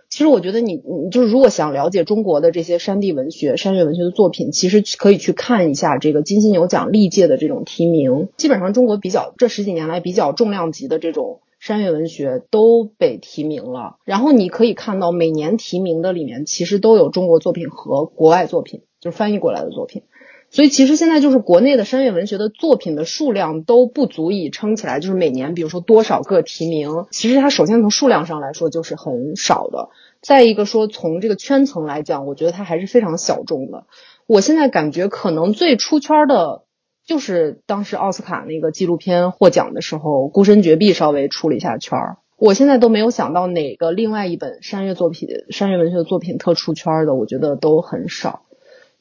其实我觉得你你就是如果想了解中国的这些山地文学、山岳文学的作品，其实可以去看一下这个金犀牛奖历届的这种提名。基本上中国比较这十几年来比较重量级的这种山岳文学都被提名了。然后你可以看到每年提名的里面其实都有中国作品和国外作品，就是翻译过来的作品。所以其实现在就是国内的山岳文学的作品的数量都不足以撑起来，就是每年比如说多少个提名，其实它首先从数量上来说就是很少的。再一个说从这个圈层来讲，我觉得它还是非常小众的。我现在感觉可能最出圈的，就是当时奥斯卡那个纪录片获奖的时候，《孤身绝壁》稍微出了一下圈儿。我现在都没有想到哪个另外一本山岳作品、山岳文学的作品特出圈的，我觉得都很少。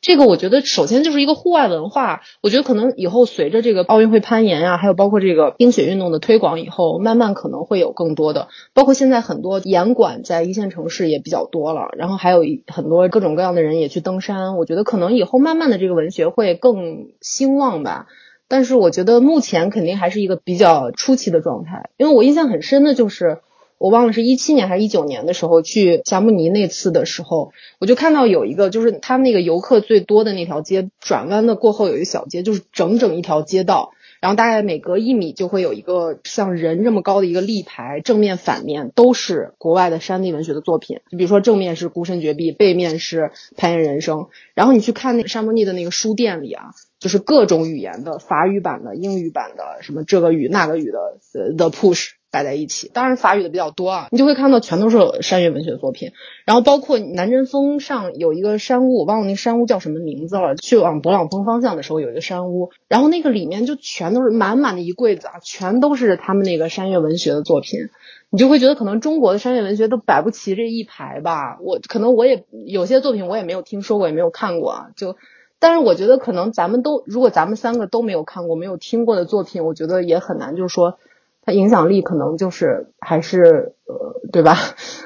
这个我觉得首先就是一个户外文化，我觉得可能以后随着这个奥运会攀岩呀，还有包括这个冰雪运动的推广以后，慢慢可能会有更多的，包括现在很多岩馆在一线城市也比较多了，然后还有很多各种各样的人也去登山，我觉得可能以后慢慢的这个文学会更兴旺吧。但是我觉得目前肯定还是一个比较初期的状态，因为我印象很深的就是。我忘了是一七年还是一九年的时候去霞慕尼那次的时候，我就看到有一个，就是他们那个游客最多的那条街，转弯的过后有一个小街，就是整整一条街道，然后大概每隔一米就会有一个像人这么高的一个立牌，正面反面都是国外的山地文学的作品，就比如说正面是孤身绝壁，背面是攀岩人生，然后你去看那个沙慕尼的那个书店里啊，就是各种语言的，法语版的、英语版的，什么这个语那个语的，呃，The Push。摆在一起，当然法语的比较多啊，你就会看到全都是山岳文学作品，然后包括南针峰上有一个山屋，我忘了那山屋叫什么名字了。去往勃朗峰方向的时候有一个山屋，然后那个里面就全都是满满的一柜子啊，全都是他们那个山岳文学的作品，你就会觉得可能中国的山岳文学都摆不齐这一排吧。我可能我也有些作品我也没有听说过，也没有看过啊，就但是我觉得可能咱们都如果咱们三个都没有看过、没有听过的作品，我觉得也很难，就是说。它影响力可能就是还是呃，对吧？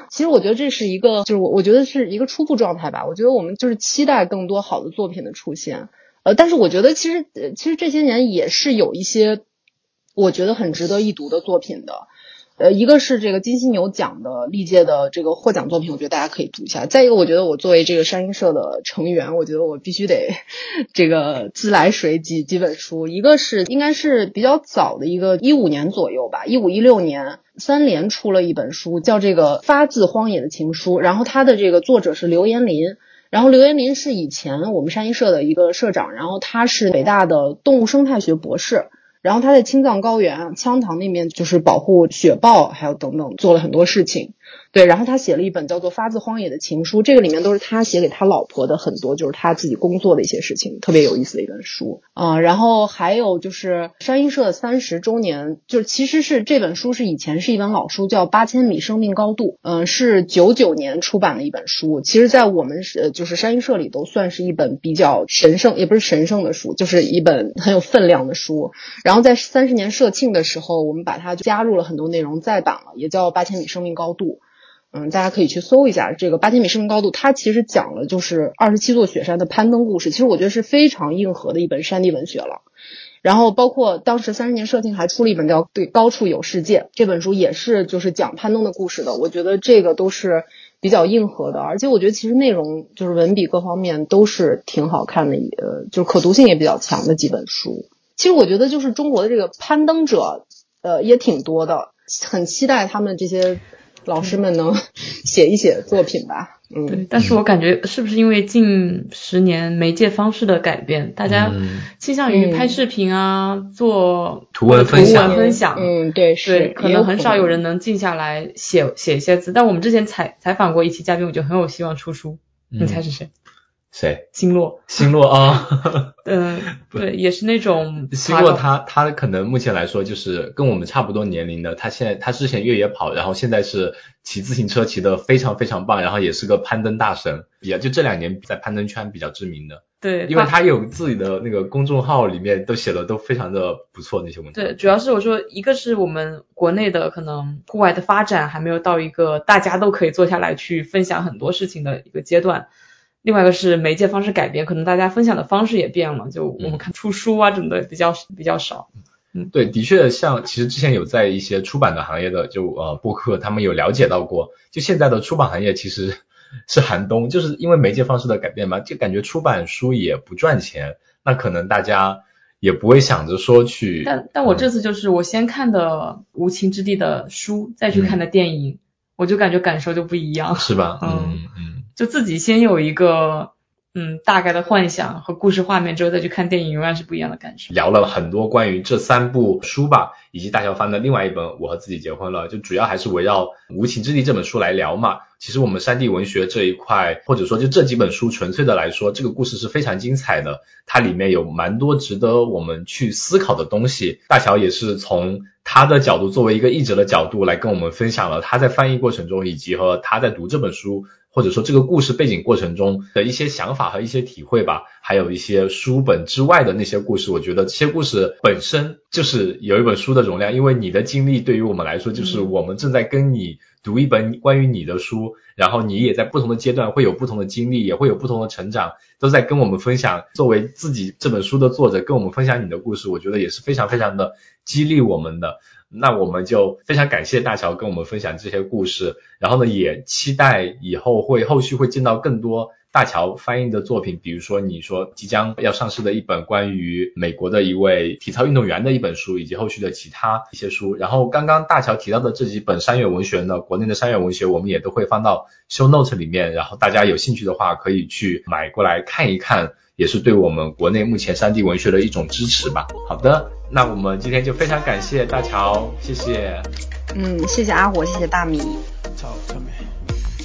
其实我觉得这是一个，就是我我觉得是一个初步状态吧。我觉得我们就是期待更多好的作品的出现，呃，但是我觉得其实其实这些年也是有一些我觉得很值得一读的作品的。呃，一个是这个金犀牛奖的历届的这个获奖作品，我觉得大家可以读一下。再一个，我觉得我作为这个山鹰社的成员，我觉得我必须得这个自来水几几本书。一个是应该是比较早的一个一五年左右吧，一五一六年三联出了一本书，叫这个发自荒野的情书。然后它的这个作者是刘延林，然后刘延林是以前我们山鹰社的一个社长，然后他是北大的动物生态学博士。然后他在青藏高原羌塘那边，就是保护雪豹，还有等等，做了很多事情。对，然后他写了一本叫做《发自荒野的情书》，这个里面都是他写给他老婆的很多，就是他自己工作的一些事情，特别有意思的一本书啊。然后还有就是山鹰社三十周年，就是其实是这本书是以前是一本老书，叫《八千米生命高度》，嗯，是九九年出版的一本书。其实，在我们是就是山鹰社里都算是一本比较神圣，也不是神圣的书，就是一本很有分量的书。然后在三十年社庆的时候，我们把它加入了很多内容，再版了，也叫《八千米生命高度》。嗯，大家可以去搜一下这个八千米生命高度，它其实讲了就是二十七座雪山的攀登故事。其实我觉得是非常硬核的一本山地文学了。然后包括当时三十年社庆还出了一本叫《对高处有世界》这本书，也是就是讲攀登的故事的。我觉得这个都是比较硬核的，而且我觉得其实内容就是文笔各方面都是挺好看的，呃，就是可读性也比较强的几本书。其实我觉得就是中国的这个攀登者，呃，也挺多的，很期待他们这些。老师们能 写一写作品吧，嗯，对，但是我感觉是不是因为近十年媒介方式的改变，大家倾向于拍视频啊，做图文分享，分享，嗯，对，是，可能很少有人能静下来写写一些字。但我们之前采采访过一期嘉宾，我觉得很有希望出书，你猜是谁？谁？星洛，星洛啊，嗯，对，也是那种星洛，他他可能目前来说就是跟我们差不多年龄的，他现在他之前越野跑，然后现在是骑自行车骑的非常非常棒，然后也是个攀登大神，也就这两年在攀登圈比较知名的，对，因为他有自己的那个公众号，里面都写的都非常的不错那些文章。对，主要是我说一个是我们国内的可能户外的发展还没有到一个大家都可以坐下来去分享很多事情的一个阶段。另外一个是媒介方式改变，可能大家分享的方式也变了，就我们看出书啊，什么的比较比较少。嗯，对，的确，像其实之前有在一些出版的行业的就呃播客，他们有了解到过，就现在的出版行业其实是寒冬，就是因为媒介方式的改变嘛，就感觉出版书也不赚钱，那可能大家也不会想着说去。但但我这次就是我先看的《无情之地》的书，再去看的电影，我就感觉感受就不一样，是吧？嗯 嗯嗯，就自己先有一个嗯大概的幻想和故事画面之后再去看电影，永远是不一样的感觉。聊了很多关于这三部书吧，以及大乔翻的另外一本《我和自己结婚了》，就主要还是围绕《无情之地》这本书来聊嘛。其实我们山地文学这一块，或者说就这几本书，纯粹的来说，这个故事是非常精彩的，它里面有蛮多值得我们去思考的东西。大乔也是从他的角度，作为一个译者的角度来跟我们分享了他在翻译过程中，以及和他在读这本书。或者说这个故事背景过程中的一些想法和一些体会吧，还有一些书本之外的那些故事，我觉得这些故事本身就是有一本书的容量，因为你的经历对于我们来说，就是我们正在跟你读一本关于你的书，然后你也在不同的阶段会有不同的经历，也会有不同的成长，都在跟我们分享。作为自己这本书的作者，跟我们分享你的故事，我觉得也是非常非常的激励我们的。那我们就非常感谢大乔跟我们分享这些故事，然后呢，也期待以后会后续会见到更多大乔翻译的作品，比如说你说即将要上市的一本关于美国的一位体操运动员的一本书，以及后续的其他一些书。然后刚刚大乔提到的这几本山岳文学呢，国内的山岳文学我们也都会放到 show note 里面，然后大家有兴趣的话可以去买过来看一看。也是对我们国内目前三 D 文学的一种支持吧。好的，那我们今天就非常感谢大乔，谢谢。嗯，谢谢阿火，谢谢大米。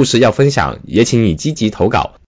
故事，要分享，也请你积极投稿。